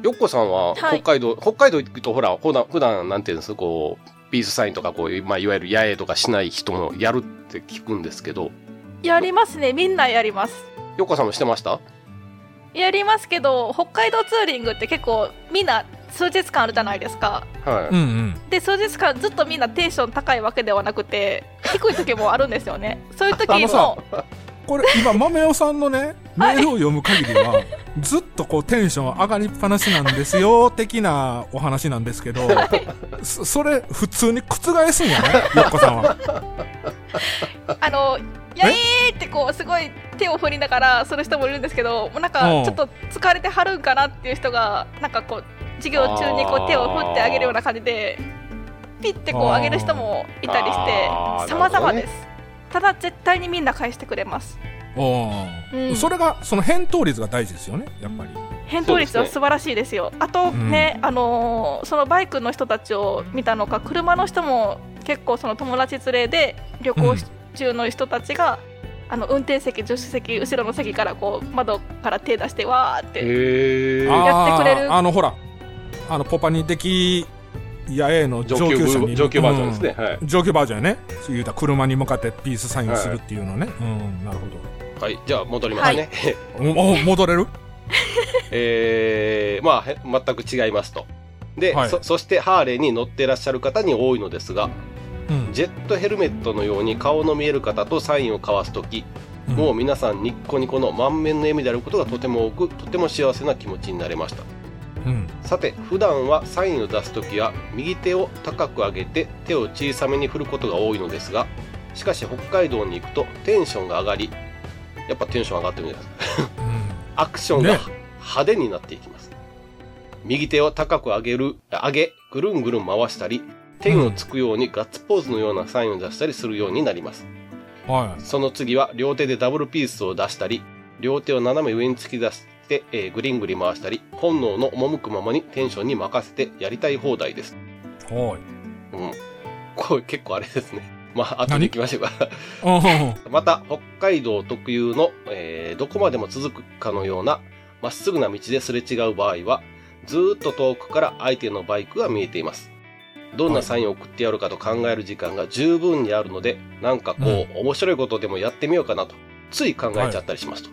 よっこさんははい。北海道、北海道行くとほら普段普段なんていうんですこうピースサインとかこういう、まあ、いわゆる野営とかしない人もやるって聞くんですけど。やりますね。みんなやります。よっこさんもしてました？やりますけど北海道ツーリングって結構みんな数日間あるじゃないですか。はい、うんうん。で数日間ずっとみんなテンション高いわけではなくて低い時もあるんですよね。そういう時もこれ今豆尾さんのねメールを読む限りは、ずっとこうテンション上がりっぱなしなんですよ的なお話なんですけど、そそれ普通に覆すんやねよっこさんは。あのやえーってこうすごい手を振りながらする人もいるんですけどもうなんかうん。ちょっと疲れてはるんかなっていう人がなんかこう授業中にこう手を振ってあげるような感じでピッてこう上げる人もいたりしてあー様々なるほどね。です、ただ絶対にみんな返してくれます。うん。それが、その返答率が大事ですよね、やっぱり。返答率は素晴らしいですよ。あとね、うん。あのーそのバイクの人たちを見たのか車の人も結構その友達連れで旅行中の人たちが、あの運転席助手席後ろの席からこう窓から手出してわーってやってくれるあの、ほら、あの、ポパニ的や A の上上級級者に。上級バージョンですね。はい。うん上級バージョンやね。そう言うたら車に向かってピースサインするっていうのね。うん、なるほはい。じゃあ戻りますね。ど。おお戻れる？えー、まあ、へ全く違いますと。で、はいそ、そしてハーレーに乗ってらっしゃる方に多いのですが、うん。ジェットヘルメットのように顔の見える方とサインを交わすとき、もう皆さんニッコニコの満面の笑みであることがとても多く、とても幸せな気持ちになれました。うん。さて、普段はサインを出すときは、右手を高く上げて手を小さめに振ることが多いのですが、しかし北海道に行くとテンションが上がり、やっぱテンション上がってるんです。アクションがね派手になっていきます。右手を高く上げる、上げ、ぐるんぐるん回したり、天をつくようにガッツポーズのようなサインを出したりするようになります。うん。はい。その次は両手でダブルピースを出したり、両手を斜め上に突き出して、えーぐりんぐり回したり、本能の赴くままにテンションに任せてやりたい放題です。はい。うん。これ結構あれですね。まあ、後で行きましょうか。うん。また、北海道特有の、えーどこまでも続くかのような、まっすぐな道ですれ違う場合は、ずーっと遠くから相手のバイクが見えています。どんなサインを送ってやるかと考える時間が十分にあるので、なんかこう、面白いことでもやってみようかなと、つい考えちゃったりしますと。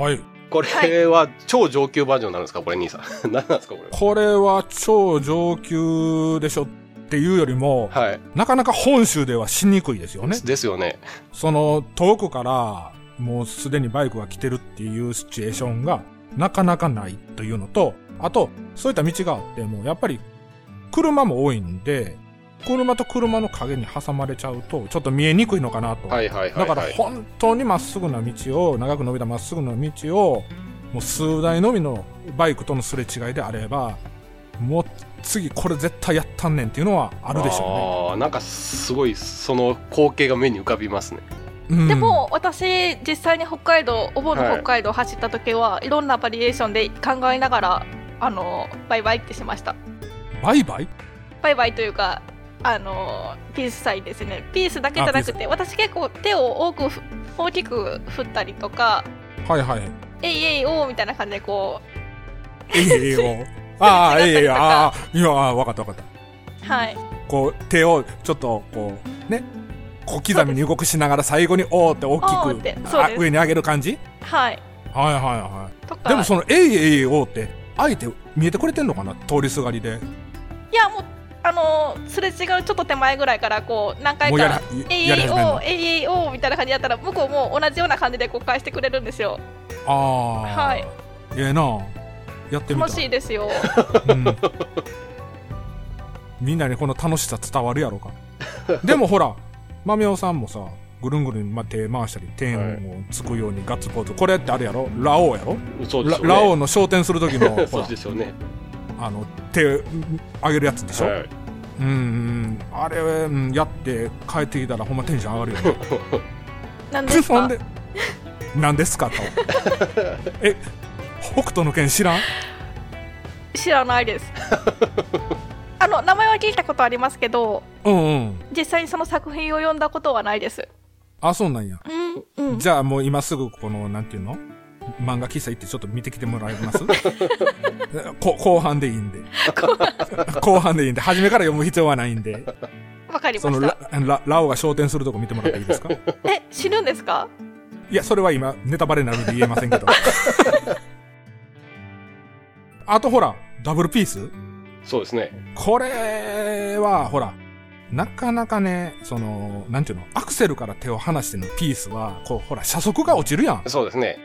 はい。これは超上級バージョンなんですか？これ兄さん。何なんですか？これ。これは超上級でしょっていうよりも、はい。なかなか本州ではしにくいですよね。ですよね。その遠くからもうすでにバイクが来てるっていうシチュエーションがなかなかないというのと、あと、そういった道があっても、やっぱり車も多いんで、車と車の影に挟まれちゃうと、ちょっと見えにくいのかなと。はいはいはい、はい。だから本当にまっすぐな道を、長く伸びたまっすぐな道を、もう数台のみのバイクとのすれ違いであれば、もう次これ絶対やったんねんっていうのはあるでしょああ、なんかすごい、その光景が目に浮かびますね。うね。うんでも私実際に北海道お盆の北海道走った時は、い、ろんなバリエーションで考えながらあのバイバイってしましたバイバイ？バイバイというかあのピースサインですねピースだけじゃなくて私結構手を多くふ大きく振ったりとかはいはい。えいえいおーみたいな感じでこえいえいよ。ああ、えいえいああ、いや、ああわかったわかった。うはいこう、手をちょっと、こう、ね、小刻みに動くしながら最後に、おーって大きく、上に上げる感じ？はいはいはいはい。でもその、えいえいおーって、相手見えてくれてんのかな？通りすがりで。いやもうあのすれ違うちょっと手前ぐらいからこう何回かり、えいえいおーえいえいおーみたいな感じでやったら向こうも同じような感じで返してくれるんですよああ。はい。ええなやってみた。楽しいですようんみんなにこの楽しさ伝わるやろか。でもほら、マミオさんもさ、ぐるんぐるんま手回したり、天をつくようにガッツポーズ。これってあれやろ？ラオウやろ？ラそうでね。ラオウの昇天する時の、ほ そうらでしょうね。あの、手上げるやつでしょ、はい。うんうん。あれ、うんやって帰ってきたらほんまテンション上がるよね。何ですか？で、何ですかと。え、北斗の拳知らん？知らないですあの名前は聞いたことありますけどうんうん。実際にその作品を読んだことはないですあ、そうなんや。うんうんじゃあもう今すぐこの、なんていうの？漫画喫茶行ってちょっと見てきてもらえます？こ後半でいいんで。後半でいいんで、初めから読む必要はないんで。わかりそのましたラ、ラ、ラオが昇天するとこ見てもらっていいですか？え死ぬんですか？いや、それは今、ネタバレになるんで言えませんけど。あとほら、ダブルピース？そうですね。これは、ほら、なかなかね、その、なんていうの、アクセルから手を離してのピースは、こう、ほら、車速が落ちるやん。そうですね。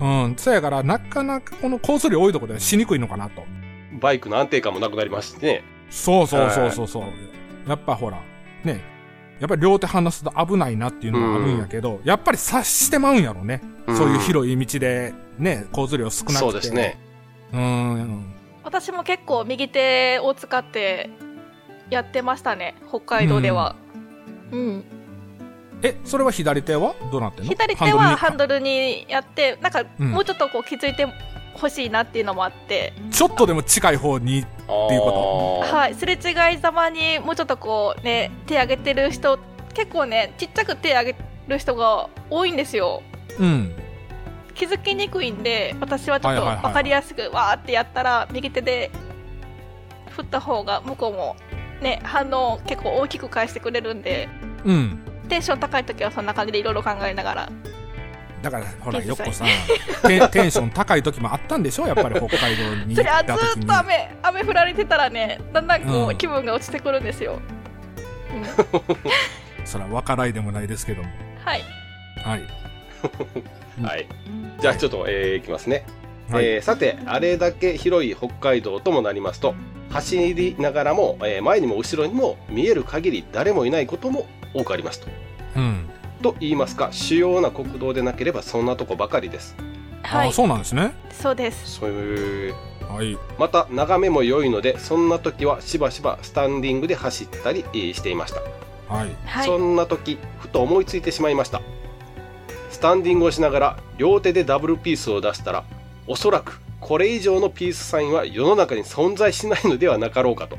うん。そやから、なかなかこのコース量多いとこではしにくいのかなと。バイクの安定感もなくなりましてね。そうそうそうそうそう。やっぱほら、ね。やっぱり両手離すと危ないなっていうのはあるんやけど、やっぱり察してまうんやろね。うんそういう広い道で、ね、交通量少なくて。そうですね。うん。私も結構右手を使ってやってましたね、北海道では。うん。え、それは左手は？どうなってんの？左手はハンルドルにやって、なんかうん。もうちょっとこう気づいてほしいなっていうのもあって、にちょっとでも近い方に、っていうこはい、すれ違いざまにもうちょっとこうね、手挙げてる人、結構ね、ちっちゃく手挙げる人が多いんですよ。うん。気づきにくいんで私はちょっと分かりやすくわーってやったら右手で振った方が向こうもね反応を結構大きく返してくれるんで。うん。テンション高い時はそんな感じでいろいろ考えながらだから、ほら、よっこさん、テン テンション高い時もあったんでしょ？やっぱり北海道にそ行ったれはず。っと雨雨降られてたらねだんだんこううん気分が落ちてくるんですよ、それは分からいでもないですけども。はいはい。はい。じゃあちょっと、えーいきますね。はい。えーさて、あれだけ広い北海道ともなりますと、走りながらも、えー前にも後ろにも見える限り誰もいないことも多くありますと。うん。と言いますか、主要な国道でなければそんなとこばかりです。はいあそうなんですね。そうですそういうはい。また眺めも良いのでそんな時はしばしばスタンディングで走ったりえーしていました、はい。はいそんな時ふと思いついてしまいましたスタンディングをしながら両手でダブルピースを出したらおそらくこれ以上のピースサインは世の中に存在しないのではなかろうかと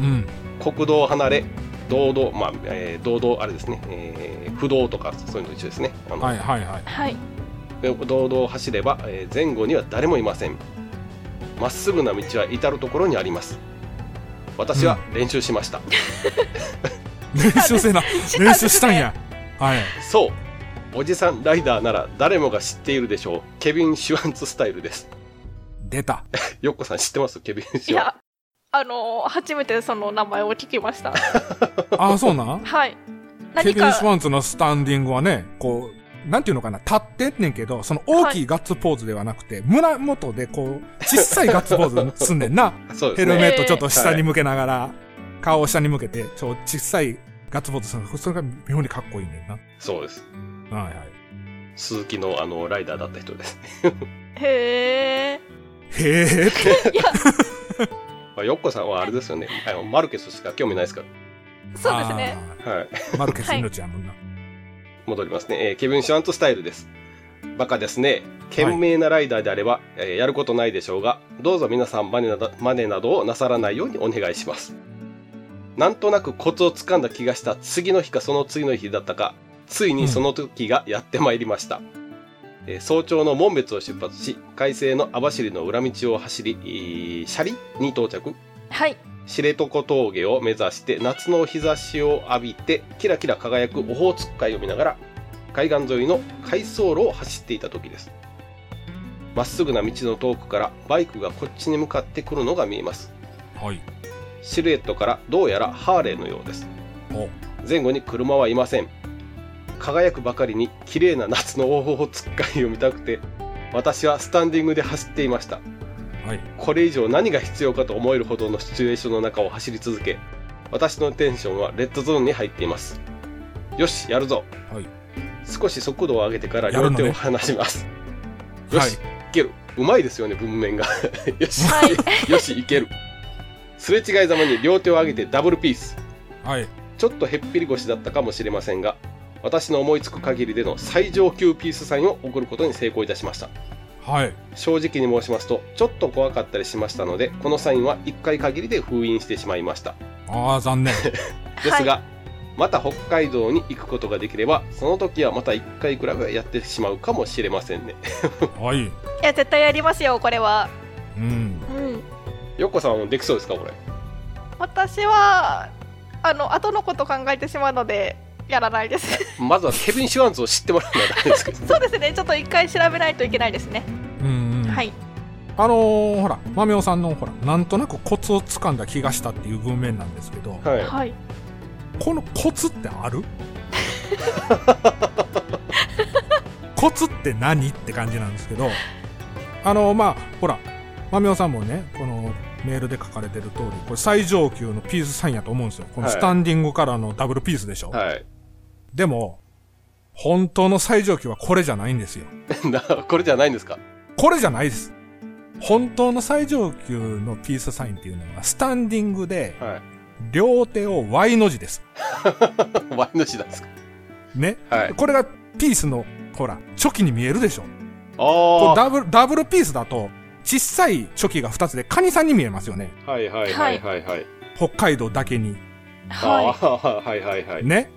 うん。国道を離れ道道まあ、えー道道あれですね、えー不動とかそういうのと一緒ですね。あのはいはいはい。はい。道道を走れば、えー前後には誰もいません。まっすぐな道は至る所にあります。私は練習しました、練習せな、練習したんや。はい。そう。おじさんライダーなら誰もが知っているでしょう。ケビン・シュワンツスタイルです。出た。よっこさん知ってます？ケビン・いシュワン。やあのー初めてその名前を聞きました あ、そうなん？はいケ何ビン・かスワンツのスタンディングはね、こう、なんていうのかな、立ってんねんけど、その大きいガッツポーズではなくて、胸元でこう、小さいガッツポーズすんねんな。ヘ ルそうですねメットちょっと下に向けながら、顔を下に向けて、ちょ、小さいガッツポーズするの。それが妙にかっこいいねんな。そうですはいはい。鈴木のあのライダーだった人ですへえへえって。まあよっこさんはあれですよね。あのマルケスしか興味ないですかそうですね。らはい。マルケス命やもんな。戻りますね、えーケビン・シュワンツスタイルです。バカですね。賢明なライダーであれば、えーやることないでしょうがどうぞ皆さんマネなどマネなどをなさらないようにお願いします。なんとなくコツをつかんだ気がした次の日かその次の日だったかついにその時がやってまいりました、えー早朝の門別を出発し快晴の網走の裏道を走りえーシャリに到着。はい。知床峠を目指して夏の日差しを浴びてキラキラ輝くオホーツク海を見ながら海岸沿いの海藻路を走っていた時です。まっすぐな道の遠くからバイクがこっちに向かってくるのが見えます。はい。シルエットからどうやらハーレーのようです。お。前後に車はいません輝くばかりに綺麗な夏のオホーツク海を見たくて私はスタンディングで走っていました。はい。これ以上何が必要かと思えるほどのシチュエーションの中を走り続け私のテンションはレッドゾーンに入っています。よしやるぞ、はい。少し速度を上げてから両手を離します、よし、はいい、ける。うまいですよね文面が。よし、はい。よしいける。すれ違いざまに両手を上げてダブルピース。はい。ちょっとへっぴり腰だったかもしれませんが私の思いつく限りでの最上級ピースサインを送ることに成功いたしましたはい。正直に申しますとちょっと怖かったりしましたのでこのサインは1回限りで封印してしまいましたああ、残念。ですが、また北海道に行くことができればその時はまた1回くらいはやってしまうかもしれませんね はい。いや絶対やりますよこれはうん。うんよっこさんはできそうですかこれ？私はあの後のこと考えてしまうのでやらないです。まずはケビン・シュワンツを知ってもらうのはダメですけど。そうですね。ちょっと一回調べないといけないですね、うん、うん。はい。あのー、ほら、まめおさんのほら、なんとなくコツをつかんだ気がしたっていう文面なんですけど、はい。はい。このコツってある？コツって何って感じなんですけど、あのー、まあ、ほら、まめおさんもね、このメールで書かれてる通り、これ最上級のピースサインやと思うんですよ。このはい。スタンディングからのダブルピースでしょ。はいでも、本当の最上級はこれじゃないんですよ。なこれじゃないんですか？これじゃないです。本当の最上級のピースサインっていうのは、スタンディングで、はい。両手を Y の字です。ワイの字なんですか？ね。はい。これがピースの、ほら、チョキに見えるでしょ。ああ。ダブル、ダブルピースだと、小さいチョキが2つでカニさんに見えますよね。はいはいはいはいはい。北海道だけに。はああ、はいはいはい。ね。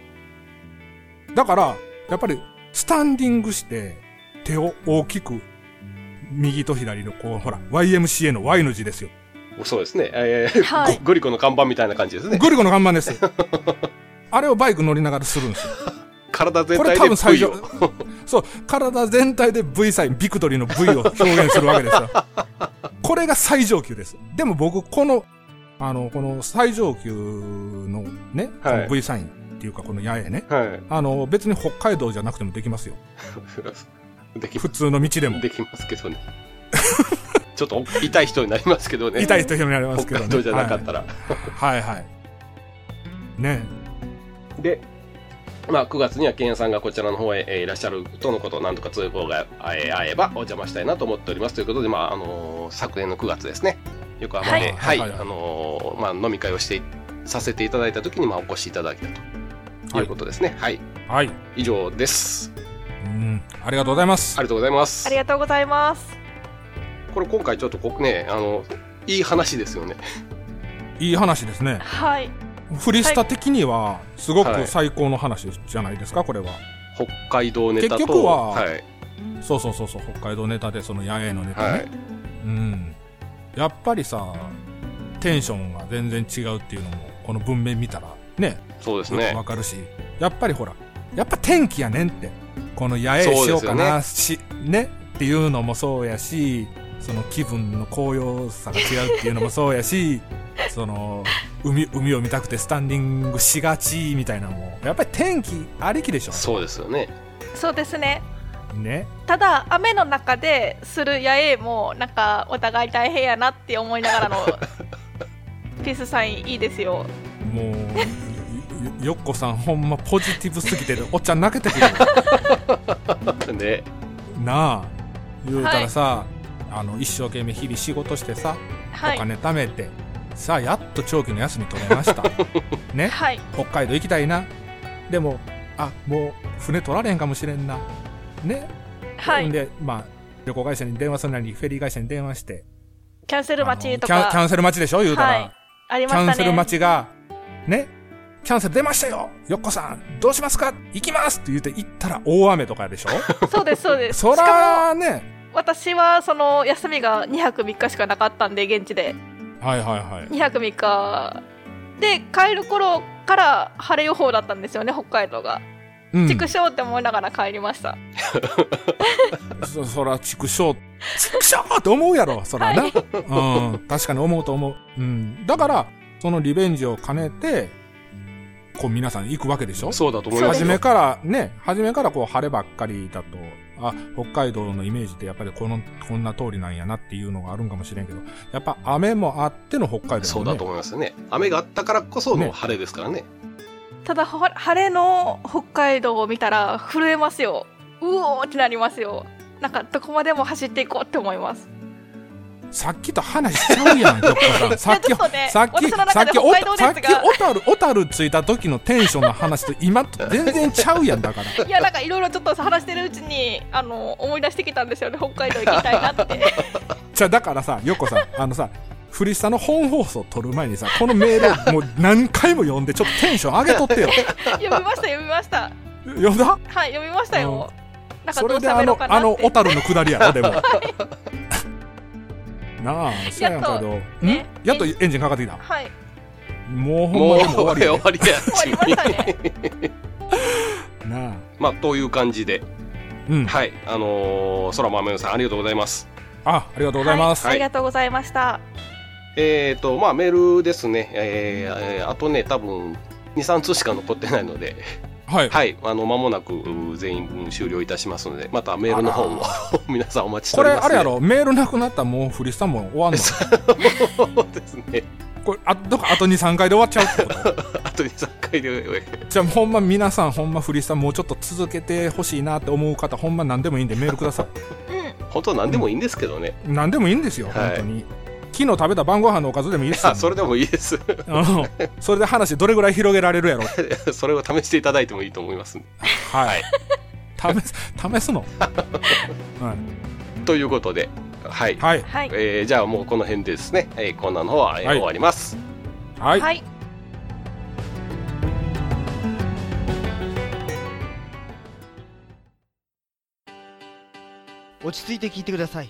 だから、やっぱり、スタンディングして、手を大きく、右と左の、こう、ほら、YMCA の Y の字ですよ。そうですね。えーはいゴグリコの看板みたいな感じですね。グリコの看板です。あれをバイク乗りながらするんですよ。体全これ体で多分最 V 上を。そう、体全体で V サイン、ビクトリーの V を表現するわけですよ。これが最上級です。でも僕、この、あの、この最上級のね、こはいの V サインっていうかこの八重ね、はい。あの、別に北海道じゃなくてもできますよ。でき普通の道でも。できますけどね。ちょっと痛い人になりますけどね。痛い人になりますけどね。北海道じゃなかったら。はい、はいはい。ねで、まあ、9月にはケンヤさんがこちらの方へえーいらっしゃるとのこと、なんとか通報がえー合えばお邪魔したいなと思っておりますということで、まあ、あのー昨年の9月ですね、横浜で、あのーまあ、飲み会をして、させていただいたときに、まあ、お越しいただいたということですね。はい。はい。以上です。うん、ありがとうございますあ。りがとうございますあり。がとうございます。これ今回ちょっとこね、あの、いい話ですよね。いい話ですね。はい。フリスタ的には、すごはいく最高の話じゃないですか、これは。北海道ネタと。結局ははい。そうそうそうそう、北海道ネタで、その八重のネタね。はい。うん。やっぱりさ、テンションが全然違うっていうのも、この文面見たら、ね、そうですねわ。かるし、やっぱりほら、やっぱ天気やねんって。この八重しようかな、し、ね、っていうのもそうやし、その気分の高揚さが違うっていうのもそうやし、その、海、海を見たくてスタンディングしがちみたいなのも、やっぱり天気ありきでしょ。そうですよね。そうですね。ね。ただ雨の中でする野営もなんかお互い大変やなって思いながらの ピースサインいいですよ。もう、よよっこさんほんまポジティブすぎて、おっちゃん泣けてくる。よ。ね。なあ言うたらさ、あの一生懸命日々仕事してさ、はい。お金貯めてさあやっと長期の休み取れました。ね。はい。北海道行きたいな。でもあもう船取られへんかもしれんな。ね、はい。んでまあ旅行会社に電話するなりフェリー会社に電話して。キャンセル待ちとあのキャンキャかンセル待ちでしょ言うたら、はい。ありましたね。キャンセル待ちがねキャンセル出ましたよよっこさんどうしますか？行きますって言って行ったら大雨とかでしょ？そうですそうです。そらねも私はその休みが2泊3日しかなかったんで現地ではいはいはい2泊3日で帰る頃から晴れ予報だったんですよね北海道が。うん畜生って思いながら帰りました。そそら、畜生、畜生って思うやろ、そらな。うん、確かに思うと思う。うん。だから、そのリベンジを兼ねて、こう皆さん行くわけでしょ？そうだと思いますよ。初めからね、初めからこう晴ればっかりだと、あ、北海道のイメージってやっぱりこの、こんな通りなんやなっていうのがあるんかもしれんけど、やっぱ雨もあっての北海道、ね、そうだと思いますよね。雨があったからこそねの晴れですからね。ただほ晴れの北海道を見たら震えますよ。うおーってなりますよ。なんかどこまでも走っていこうって思います。さっきと話しちゃうやん、ひょっこさん。さっき、ねさっき、さっき、おさっき、小樽、小樽着いた時のテンションの話と今と全然ちゃうやん、だから。いやなんかいろいろちょっと話してるうちにあの思い出してきたんですよね北海道行きたいなって。じゃあだからさ、よっこさん、あのさ、フリスタの本放送撮る前にさ、このメールもう何回も読んで、ちょっとテンション上げとってよ。読みました読みました。読んだ？はい読みましたよ。なんかそどうれであの喋ろうか、なあの、って。小樽の下りやろ、でも。なあ、そうやんけど。やっとエンジンかかってきた。はいもうほんもうまでも終わりや終わりや。終わりましたね。なあ。まあ、という感じで、うん。はい。あのー、空豆よさんありがとうございます。あ、ありがとうございます。はありがとうございました。えっ、と、まあ、メールですね。えーえーあとね、多分、2、3通しか残ってないので、はい。はい。あの、間もなくう全員分終了いたしますので、またメールの方も 皆さんお待ちしてこれ、おります、あれやろ、メールなくなったらもうフリスタも終わんの？そうですね。これ、あ、どか、あと2、3回で終わっちゃうってこと？あと2、3回で、じゃあほんま皆さんほんまフリスタもうちょっと続けてほしいなって思う方ほんま何でもいいんでメールください。う ん本当何でもいいんですけどね。何でもいいんですよ、はい本当に。昨日食べた晩ご飯のおかずでもいいですよ。あ、それでもいいです。うんそれで話どれぐらい広げられるやろ。それを試していただいてもいいと思いますんで。はい。試す、試すの？はい。ということで、はい。はい。はい。えーじゃあもうこの辺でですね、えーコーナーの方は、えーはい終わります。はい。はい。落ち着いて聞いてください。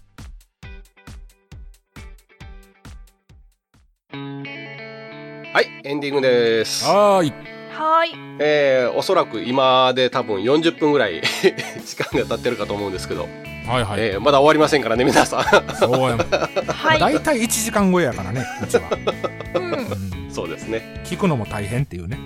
はい、エンディングです。はーい。はい。えーおそらく今で多分40分ぐらい 時間が経ってるかと思うんですけど、はいはい。えーまだ終わりませんからね、皆さん。そうやもん。はい。大体1時間後やからね、うちは。うん。うんそうですね。聞くのも大変っていうね。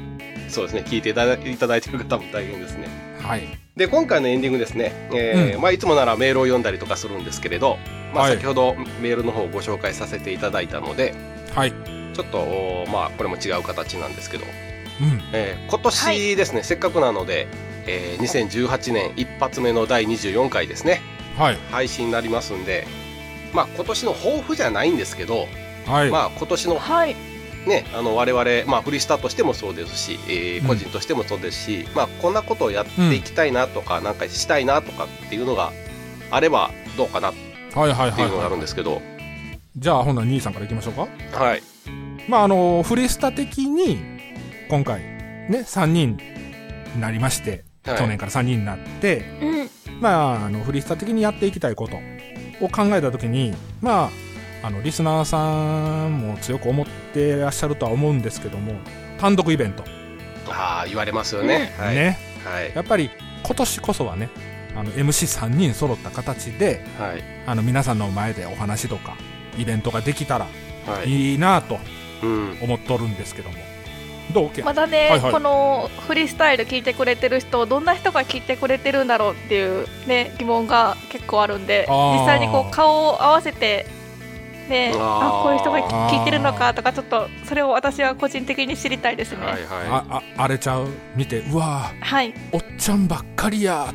そうですね。聞いていただいただいてる方も大変ですね。はい。で、今回のエンディングですね。えーまあ、いつもならメールを読んだりとかするんですけれど、まあ、はい先ほどメールの方をご紹介させていただいたので、はい。ちょっと、おまあ、これも違う形なんですけど、うん。えー今年ですね、せっかくなので、えー2018年一発目の第24回ですね、はい。配信になりますんで、まあ、今年の抱負じゃないんですけど、はい。まあ、今年のはい。ね、あの我々、まあ、フリースターとしてもそうですし、えーうん個人としてもそうですし、まあ、こんなことをやっていきたいなとか、なんかしたいなとかっていうのがあればどうかなっはいはいはいていうのがあるんはい。ですけど、じゃあ、ほんなら兄さんからいきましょうか。はい、まあ、あの、フリスタ的に、今回、ね、3人になりまして、はい去年から3人になって、うん。まあ、あの、フリスタ的にやっていきたいことを考えたときに、まあ、あの、リスナーさんも強く思ってらっしゃるとは思うんですけども、単独イベント。ああ言われますよね。はい、ね。はいやっぱり、今年こそはね、あの、MC3 人揃った形で、はいあの、皆さんの前でお話とか、イベントができたらはい。いいなとうん。思っとるんですけども。どう？けまだね、はいはい。このフリースタイル聞いてくれてる人どんな人が聞いてくれてるんだろうっていうね疑問が結構あるんで実際にこう顔を合わせてね。あこういう人が聞いてるのかとかちょっとそれを私は個人的に知りたいですね。はいはあ、あ、あれちゃう見て、うわはい。おっちゃんばっかりや。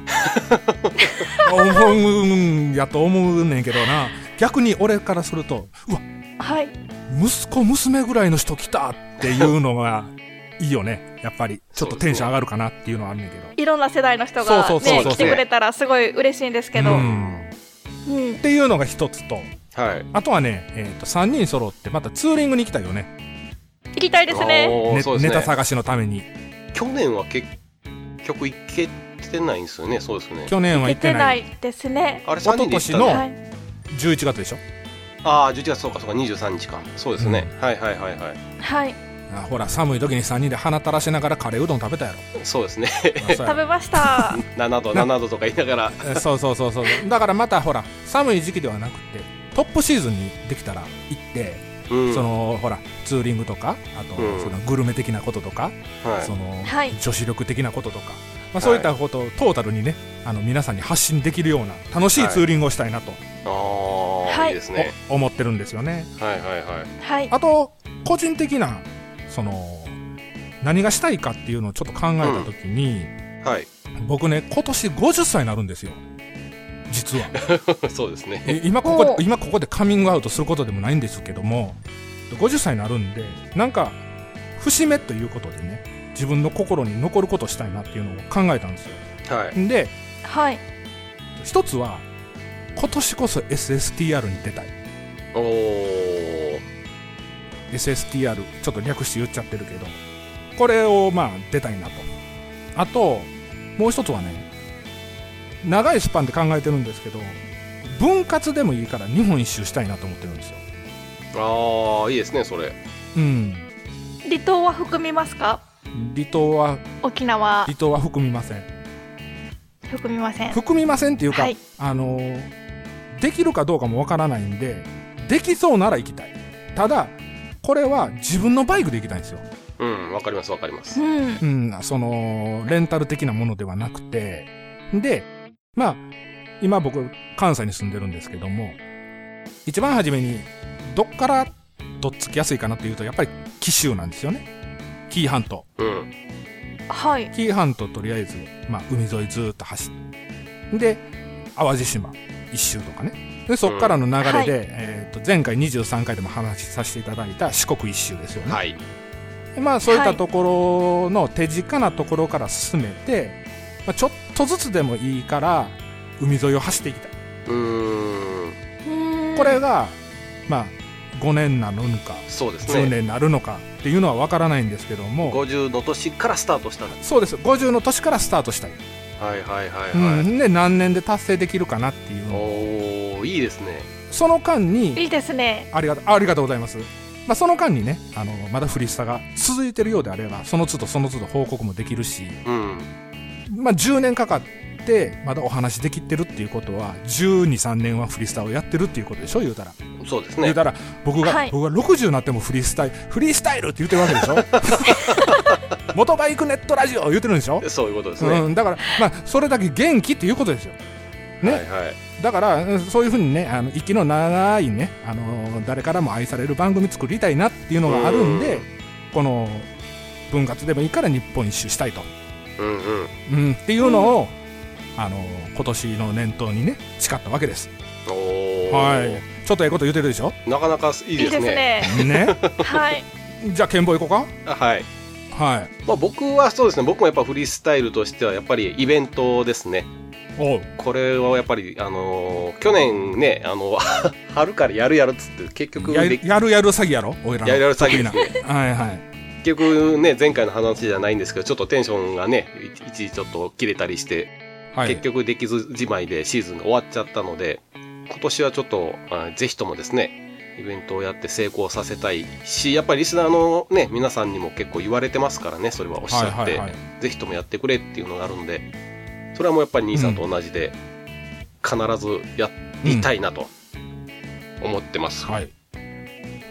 思うんやと思うねんけどな。逆に俺からすると、うわ、はい。息子娘ぐらいの人来たっていうのがいいよね。やっぱり、ちょっとテンション上がるかなっていうのはあるねんけど。いろんな世代の人がね来てくれたらすごい嬉しいんですけど、ううん。んっていうのが一つと、いはい。あとはね、えっ、と、3人揃ってまたツーリングに行きたいよね。行きたいですね。ねネタ探しのために。去年は結局行けてないんですよね。そうですよね。去年は行ってな。ないいですね。あれ一昨年のはい。11月でしょ？ああ11月そうかそうか。23日か。そうですね、はいはいはいはい。はい。あほら、寒い時に3人で鼻垂らしながらカレーうどん食べたやろ。そうですね。食べました。7度7度とか言いながら。えそうそうそうそう。だからまたほら寒い時期ではなくてトップシーズンにできたら行って、うん。そのほらツーリングとかあと、うん。そのグルメ的なこととか、はい。そのはい。女子力的なこととか、まあ、そういったことをトータルにねあの皆さんに発信できるような楽しいツーリングをしたいなと、はい。いいですね。お思ってるんですよね。はいはいはい。はい。あと個人的なその何がしたいかっていうのをちょっと考えた時に、はい。僕ね今年50歳になるんですよ実は。そうですね。え今ここ今ここでカミングアウトすることでもないんですけども50歳になるんでなんか節目ということでね自分の心に残ることしたいなっていうのを考えたんですよ。はい。ではい。一つは今年こそ SSTR に出たい。おお SSTR ちょっと略して言っちゃってるけどこれをまあ出たいなと。あともう一つはね長いスパンで考えてるんですけど分割でもいいから日本一周したいなと思ってるんですよ。ああいいですねそれ。うん。離島は含みますか？離島は沖縄。離島は含みません。含みません。含みませんっていうか、はい。あのーできるかどうかもわからないんで、できそうなら行きたい。ただ、これは自分のバイクで行きたいんですよ。うん、わかりますわかります。うん。うん、その、レンタル的なものではなくて、で、まあ、今僕、関西に住んでるんですけども、一番初めに、どっからとっつきやすいかなっていうと、やっぱり紀州なんですよね。紀伊半島。うん。はい。紀伊半島とりあえず、まあ、海沿いずーっと走って。で、淡路島一周とかね。で、そっからの流れで、うんはいえっ、と、前回23回でも話しさせていただいた四国一周ですよね。はい。でまあそういっはいたところの手近なところから進めて、まあ、ちょっとずつでもいいから海沿いを走っていきたい。うーん。これが、まあ5年なのか、そうです10ね。年なるのかっていうのは分からないんですけども、50の年からスタートした。そうです。50の年からスタートしたい。はいはいはいはい。うん、で、何年で達成できるかなっていうのをおー、いいですね。その間に、いいですね。ありがとう、ありがとうございます。まあ、その間にね、あの、まだフリスタが続いてるようであれば、その都度その都度報告もできるし、うん。まあ、10年かかって、まだお話できてるっていうことは、12、3年はフリースタイルをやってるっていうことでしょ言うたら。そうですね言う。たら、僕が、はい僕が60になってもフリースタイル、フリースタイルって言ってるわけでしょ？元バイクネットラジオ言ってるんでしょ？そういうことですね。うん、だから、まあ、それだけ元気っていうことですよ。ねはいはい。だから、うんそういうふうにね、あの、息の長いね、あの、誰からも愛される番組作りたいなっていうのがあるんで、この、分割でもいいから日本一周したいと。うんうん。うん、っていうのを、あの、今年の念頭にね、誓ったわけです。はい。ちょっとええこと言ってるでしょ？なかなかいいいいですね。ですね。ね。はい。じゃあ、剣棒行こうあはい。かはい。まあ僕はそうですね、僕もやっぱフリースタイルとしてはやっぱりイベントですね。これはやっぱり、あのー去年ね、あの、春からやるやるっつって結局やでるやるやる詐欺やろ？おいらのやるやる詐欺な。はいはい。結局ね、前回の話じゃないんですけど、ちょっとテンションがね、い一時ちょっと切れたりして、はい。結局できずじまいでシーズンが終わっちゃったので、今年はちょっと、あぜひともですね、イベントをやって成功させたいし、やっぱりリスナーのね、皆さんにも結構言われてますからね、それはおっしゃって、はいはいはいぜひともやってくれっていうのがあるんで、それはもうやっぱり兄さんと同じで、必ずやりたいなと思ってます。はい。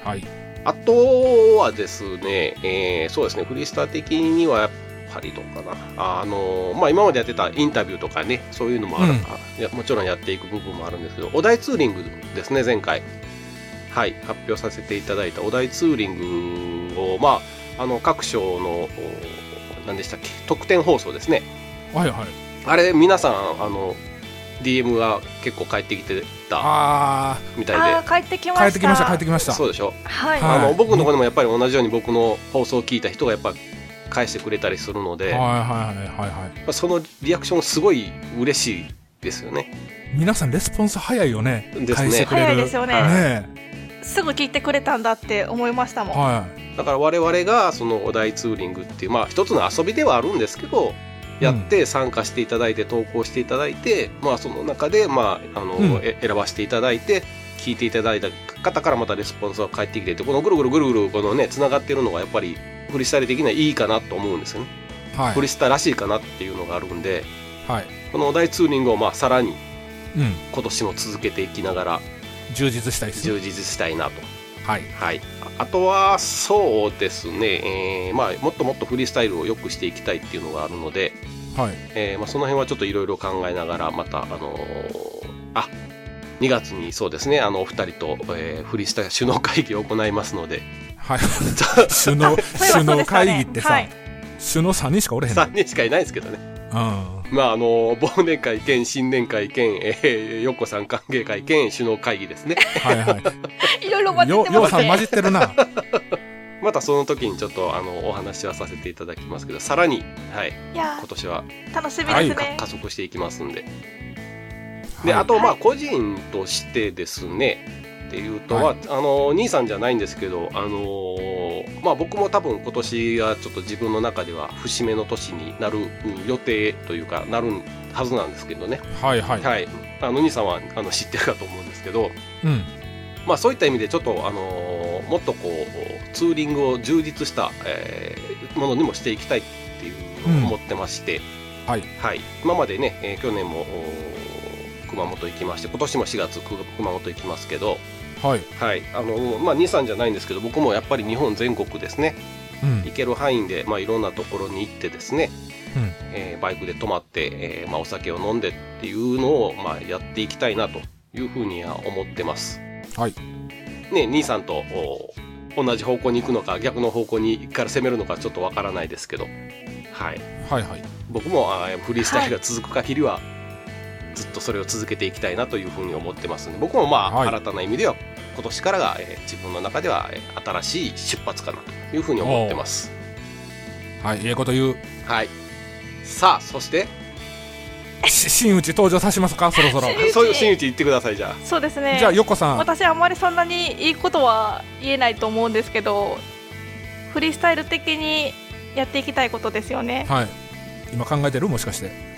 はい。あとはですね、えーそうですね、フリースター的にはやっぱりどうかな。あのまあ、今までやってたインタビューとかね、そういうのもある、うんもちろんやっていく部分もあるんですけど、お題ツーリングですね、前回。はい、発表させていただいたお題ツーリングを、まあ、あの、各賞の、お何でしたっけ、特典放送ですね。はいはい。あれ、皆さん、あの、DM が結構返ってきてたあみたいで。帰ってきました。ー、帰ってきました、帰ってきました。そうでしょ？はい。はいあの僕の方でもやっぱり同じように僕の放送を聞いた人がやっぱ返してくれたりするので、はいまはいはいはいはい。あそのリアクションすごい嬉しいですよね。皆さんレスポンス早いよね。ですね返してくれる。早いですよねはいねすぐ聞いてくれたんだって思いましたもん。はだから我々がそのお題ツーリングっていうまあ一つの遊びではあるんですけど、やって参加していただいて投稿していただいて、まあその中でまああの、選ばせていただいて聞いていただいた方からまたレスポンスが返ってきててこのぐるぐるぐるぐるこのねつながってるのがやっぱりフリースタイル的にはいいかなと思うんですよね。い。はいフリ。ースタらしいかなっていうのがあるんで。はい。このお題ツーリングをまあさらにうん。今年も続けていきながら充実したいですね。充実したいなと。はい。はい。ああとは、そうですね、えーまあ、もっともっとフリースタイルを良くしていきたいっていうのがあるので、はい。えーまあ、その辺はちょっといろいろ考えながら、また、あのーあ、2月にそうですね、あの、お二人と、えーフリースタイル首脳会議を行いますので、はい。首脳、首脳会議ってさ、はい首脳3人しかおれへんの。3人しかいないですけどね。うん。まあ、あのー忘年会兼新年会兼、えー、よっこさん歓迎会兼首脳会議ですね。はいはい。いろいろ混じっよ、てますようさん混じね。ってるな。またその時にちょっと、あの、お話はさせていただきますけど、さらに、はい、今年はー楽しみですはいね。加速していきますんで。で、はいあと、まあ、はい個人としてですね、っていうと、はいまあ、あの、兄さんじゃないんですけど、あのーまあ、僕も多分今年がちょっと自分の中では節目の年になるうん予定というか、なるはずなんですけどね。はいはい。はい。あの、兄さんは、あの、知ってるかと思うんですけど、うん。まあ、そういった意味でちょっと、あのーもっとこう、ツーリングを充実した、えーものにもしていきたいっていうのを思ってまして、はい。はい、今までね、えー去年も熊本行きまして今年も4月く熊本行きますけどはい。はいあのまあ23じゃないんですけど僕もやっぱり日本全国ですねうん。行ける範囲で、まあ、いろんなところに行ってですね、うん。えーバイクで泊まって、えーまあ、お酒を飲んでっていうのを、まあ、やっていきたいなというふうには思ってます。はい。ね兄さんとお同じ方向に行くのか逆の方向にから攻めるのかちょっとわからないですけど、はい、はいはい。僕もあーフリースタイルが続く限りは、ずっとそれを続けていきたいなというふうに思ってますので僕もまあ、はい新たな意味では今年からが、えー自分の中では、えー新しい出発かなというふうに思ってます。はい、ええこと言う。はい。さあ、そして、し真打ち登場させますか、そろそろ。真打ちそういう真打ち言ってください、じゃそうですねじゃあ、よっこさん。私あんまりそんなにいいことは言えないと思うんですけどフリースタイル的にやっていきたいことですよねはい。今考えてる？もしかして。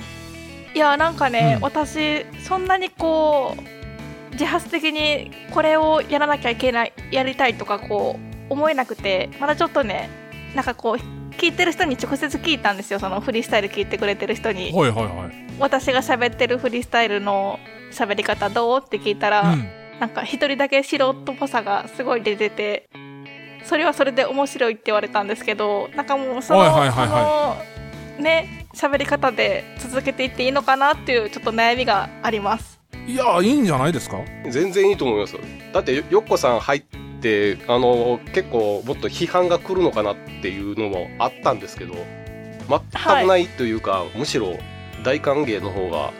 いやなんかね、うん。私そんなにこう自発的にこれをやらなきゃいけないやりたいとかこう思えなくてまだちょっとねなんかこう聞いてる人に直接聞いたんですよ。そのフリースタイル聞いてくれてる人に。はいはいはい。私が喋ってるフリースタイルの喋り方どう？って聞いたら、うん。なんか一人だけ素人っぽさがすごい出ててそれはそれで面白いって言われたんですけどなんかもうその、はいはいはいはそのね喋り方で続けていっていいのかなっていうちょっと悩みがありますいや、いいんじゃないですか？あ。全然いいと思います。だってよ、よっこさん入って、あの、結構もっと批判が来るのかなっていうのもあったんですけど、全くないというか、むしろ大歓迎の方が、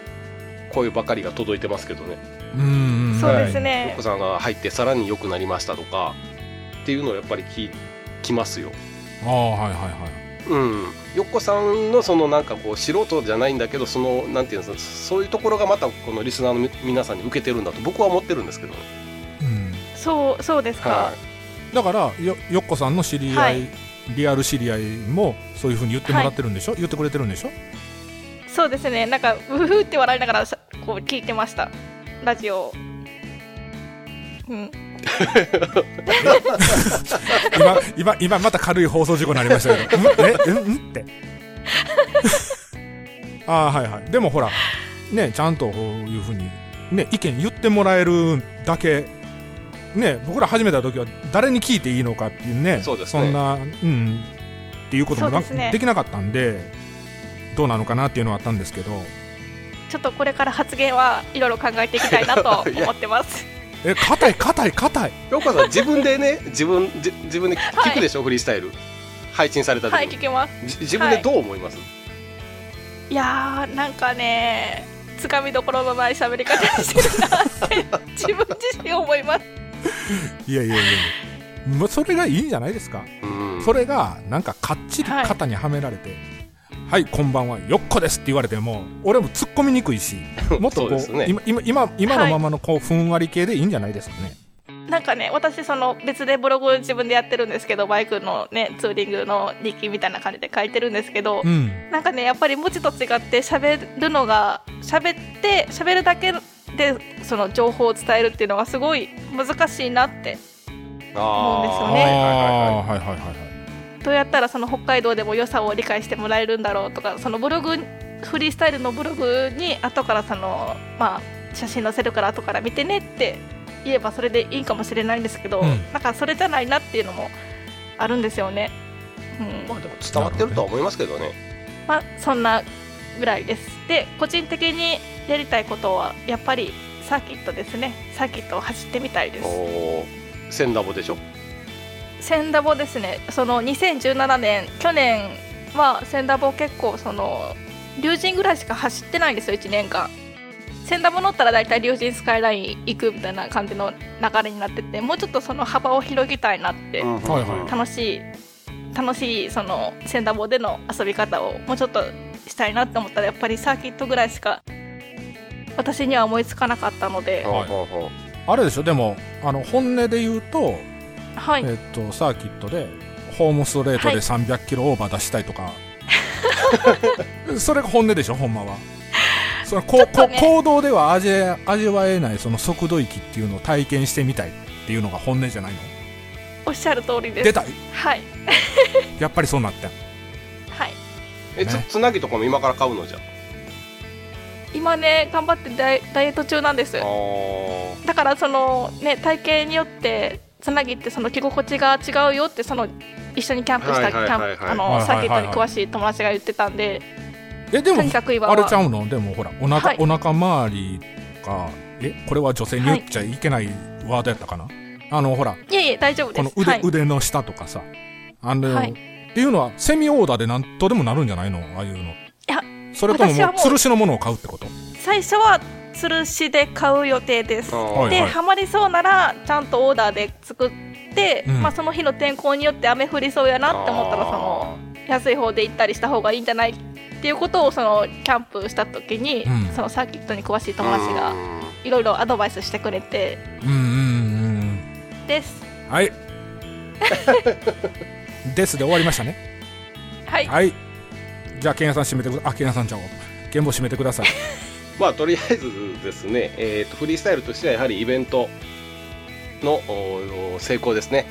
声ばかりが届いてますけどね。うん。そうですはいよっねこ、さんが入ってさらに良くなりましたとか、っていうのをやっぱり聞きますよ。ああ、はいはいはい。うん、よっこさんのそのなんかこう素人じゃないんだけどそのなんていうんですかそういうところがまたこのリスナーのみ皆さんに受けてるんだと僕は思ってるんですけど。ね。うん。そうそうですか、はだから、よ、よっこさんの知り合い、はいリアル知り合いも、そういうふうに言ってもらってるんでしょ、言ってくれてるんでしょ？そうですね。なんかうふって笑いながらこう聞いてました。ラジオ。をうん今、今、今また軽い放送事故になりましたけど、う ん？え、うん？うん？って。ああ、はいはい。でもほら、ね、ちゃんとこういうふうに、ね、意見言ってもらえるだけ、ね、僕ら始めた時は誰に聞いていいのかっていうね、そうですね。んな、うん、っていうこともね。できなかったんで、どうなのかなっていうのはあったんですけど、ちょっとこれから発言はいろいろ考えていきたいなと思ってますえ、硬い硬い硬い。よっこさん自分でね自分じ自分で聞くでしょ、フリースタイル。配信された時に、はい聞きます。じ自分でどう思います、い。やーなんかねつかみどころのない喋り方してるなって自分自身思います。いやいやいや。それがいいんじゃないですか？うん。それがなんかかっちり肩にはめられて、はい、こんばんは、よっこですって言われても、俺も突っ込みにくいし、もっとこう、ね今、今、今今のままのこう、ふんわり系でいいんじゃないですかね。なんかね私その別でブログ自分でやってるんですけどバイクのねツーリングの日記みたいな感じで書いてるんですけど、うん。なんかねやっぱり文字と違って喋るのが喋って喋るだけでその情報を伝えるっていうのがすごい難しいなって思うんですよねああはいはいはいー、はいはいはいはい。どうやったらその北海道でも良さを理解してもらえるんだろうとかそのブログフリースタイルのブログに後からそのまあ写真載せるから後から見てねって言えばそれでいいかもしれないんですけど、うんなんかそれじゃないなっていうのもあるんですよね。うんまあでも伝わってるとは思いますけどねまあそんなぐらいです。で個人的にやりたいことはやっぱりサーキットですねサーキットを走ってみたいです。おーセンダボでしょセンダボですね。その2017年去年はセンダボ結構その龍神ぐらいしか走ってないんですよ1年間。センダボ乗ったら大体龍神スカイライン行くみたいな感じの流れになっててもうちょっとその幅を広げたいなって、うん。はいはい。楽しい楽しいそのセンダボでの遊び方をもうちょっとしたいなって思ったらやっぱりサーキットぐらいしか私には思いつかなかったので、ほうほうほあれでしょ、でも、あの、本音で言うと、はい、えっと、サーキットで、ホームストレートではい。300キロオーバー出したいとか、それが本音でしょ、ほんまは。それこね。こ行動では味わ味わえないその速度域っていうのを体験してみたいっていうのが本音じゃないの？おっしゃる通りです。出た？はい。やっぱりそうなってん。はい。えつね。つなぎとかも今から買うのじゃ今ね頑張ってダイダイエット中なんです。だからそのね体型によってつなぎってその着心地が違うよってその一緒にキャンプしたサーキットに詳しい友達が言ってたんでえ、でも、とにかく今はあれちゃうの？でもほら、お腹、はいお腹周りか、え、これは女性に言っちゃいけないワードやったかな、あの、ほら、いえいえ大丈夫でこの腕、すはい。腕の下とかさ。あの、はい。っていうのは、セミオーダーでなんとでもなるんじゃないの？ああいうの。いやそれとももう吊るしのものを買うってこと？最初は吊るしで買う予定ですで、はいはいハマりそうならちゃんとオーダーで作って、うんまあ、その日の天候によって雨降りそうやなって思ったらその安い方で行ったりした方がいいんじゃないっていうことをそのキャンプした時に、うんそのサーキットに詳しい友達がいろいろアドバイスしてくれてうんうんうんですうん。はい。ですで終わりましたね。はいはい。じゃあ、ケンヤさん締めてくだあ、ケンヤさんちゃうわ。ケンボ締めてください。まあとりあえずですね、えー、とフリースタイルとしてはやはりイベントのお成功ですね。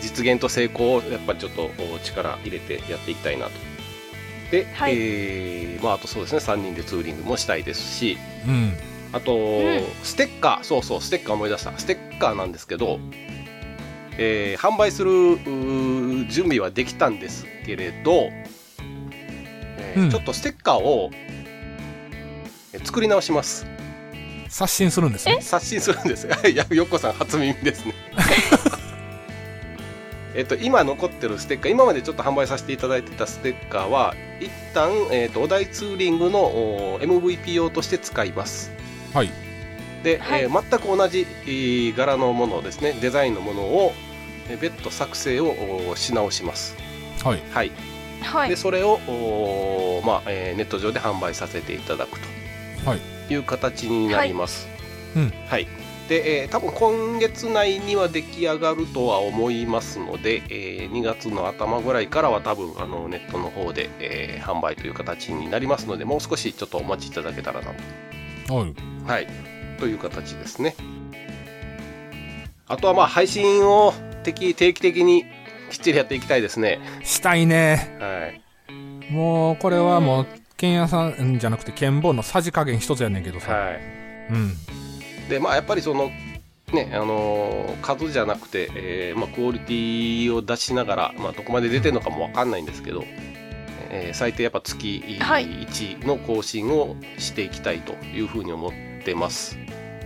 実現と成功をやっぱりちょっとお力入れてやっていきたいなと。で、はい。えーまああとそうですね3人でツーリングもしたいですしうん。あと、ん。ステッカーそうそうステッカー思い出した。ステッカーなんですけど、えー販売する準備はできたんですけれど、えーうん。ちょっとステッカーをえー作り直します。刷新するんですね。刷新するんです。いやよっこさん初耳ですね。えっと今残ってるステッカー今までちょっと販売させていただいてたステッカーは一旦、えっとお題ツーリングのお MVP 用として使います。はい。で、はい。えー全く同じ、えー柄のものですね。デザインのものをえー別途作成をおし直します。はい。はい。はい。でそれを、まあえーネット上で販売させていただくと。はい。いう形になります。うんはい。で、えー多分今月内には出来上がるとは思いますので、えー2月の頭ぐらいからは多分あのネットの方で、えー販売という形になりますので、もう少しちょっとお待ちいただけたらなと。はい。はい。という形ですね。あとはまあ配信を定定期的にきっちりやっていきたいですね。したいね。はい。もう、これはもう、ケンヤさんじゃなくて、ケンボのさじ加減一つやねんけどさ。はい。うん。でまあやっぱりそのねあのー数じゃなくて、えーまあ、クオリティを出しながら、まあ、どこまで出てるのかもわかんないんですけど、えー最低やっぱ月はい1の更新をしていきたいというふうに思ってます。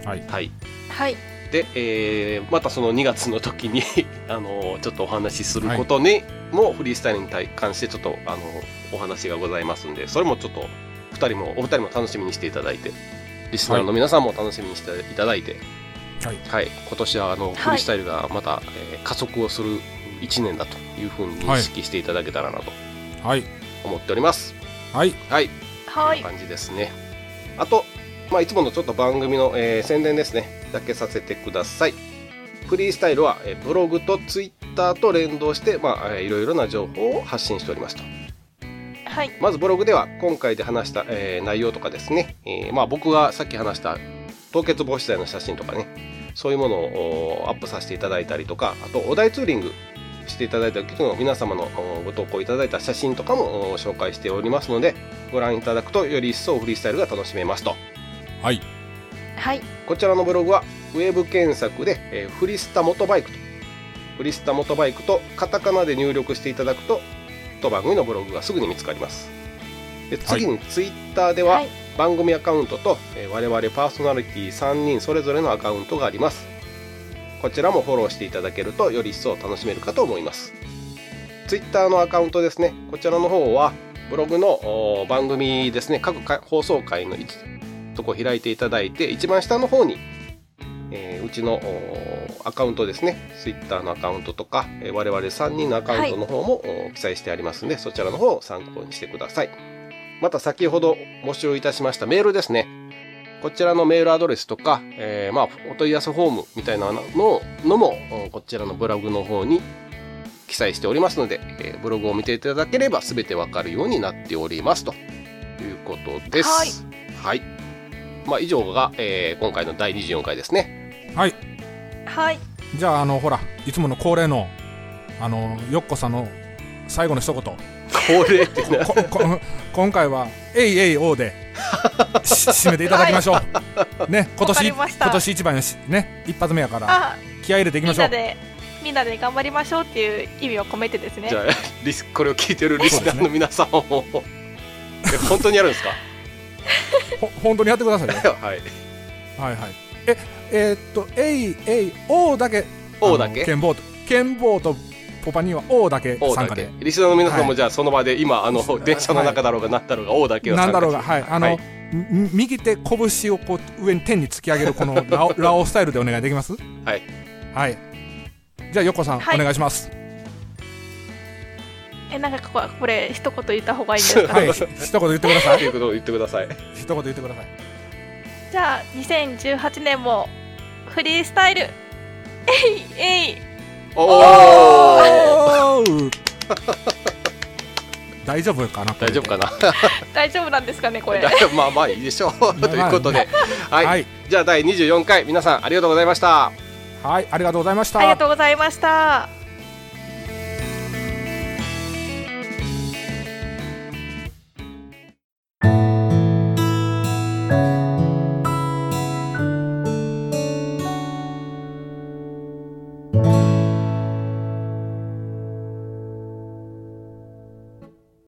はい。はい、はいで、えーまたその2月の時に あのーちょっとお話しすることにも、フリースタイルに対関してちょっと、あのーお話がございますんでそれもちょっと2人もお二人も楽しみにしていただいてリスナーの皆さんも楽しみにしていただいて、はい。はい、今年はあの、フリースタイルがまた、えー加速をする1年だというふうに認識していただけたらなとはい。思っております。はい。はい、はいこんな感じですね。あと、まあ、いつものちょっと番組の、えー宣伝ですね、だけさせてください。フリースタイルは、えーブログとツイッターと連動して、まあ、えーいろいろな情報を発信しておりますと。はいまずブログでは今回で話した、えー内容とかですね、えーまあ、僕がさっき話した凍結防止剤の写真とかねそういうものをおアップさせていただいたりとかあとお題ツーリングしていただいた時の皆様のおご投稿いただいた写真とかもお紹介しておりますのでご覧いただくとより一層フリースタイルが楽しめますとはい。はい。こちらのブログはウェブ検索で、えーフリスタモトバイクとフリスタモトバイクとカタカナで入力していただくと当番組のブログがすぐに見つかります。で次にツイッターでは、はい。番組アカウントと、えー我々パーソナリティ3人それぞれのアカウントがあります。こちらもフォローしていただけるとより一層楽しめるかと思います。ツイッターのアカウントですね。こちらの方はブログのお番組ですね。各か放送回の一とこ開いていただいて一番下の方に、えーうちのおアカウントですね。ツイッターのアカウントとか、えー我々3人のアカウントの方も、お記載してありますのでそちらの方を参考にしてください。また先ほど募集いたしましたメールですね。こちらのメールアドレスとか、えーまあ、お問い合わせフォームみたいなののもおこちらのブログの方に記載しておりますので、えーブログを見ていただければ全てわかるようになっております。ということです。はい。まあ、以上が、えー今回の第24回ですね。はい。はいじゃあ、あの、ほら、いつもの恒例の、あの、よっこさんの最後の一言。恒例ってな今回は、えいえいおうで。し締めていただきましょう。ね、今わか年、今年一番やし、ね、一発目やから、あ、気合い入れていきましょう。みんなで、みんなで頑張りましょうっていう意味を込めてですねじ。ゃあリスこれを聞いてるリスナーの皆さんもえ本当にやるんですか？ほ本当にやってくださいよ。はいはいはい。え、えーっと、えい、えい、O だけ、O だけ？剣棒と、剣棒とポパには O だけ O だけ参加で。リスナーの皆さんはいもじゃあその場で今あの電車の中だろうが何だろうが O だけを参加なんだろうが、はい。あの、はいみ右手拳をこう上に天に突き上げるこのラオラオスタイルでお願いできます？はいはい。じゃあ、横さん、はいお願いします。え、なんかこここれ一言言った方がいいんですか？はい。ひ一言言ってください。っていうことを言ってください。一言言ってください。じゃあ、2018年もフリースタイル、えいえい。おおおー。大丈夫かな大丈夫かな？大丈夫なんですかね、これ？まあまあいいでしょう。ということで。はい、はい。じゃあ第24回皆さんありがとうございました。はい、ありがとうございました。ありがとうございました。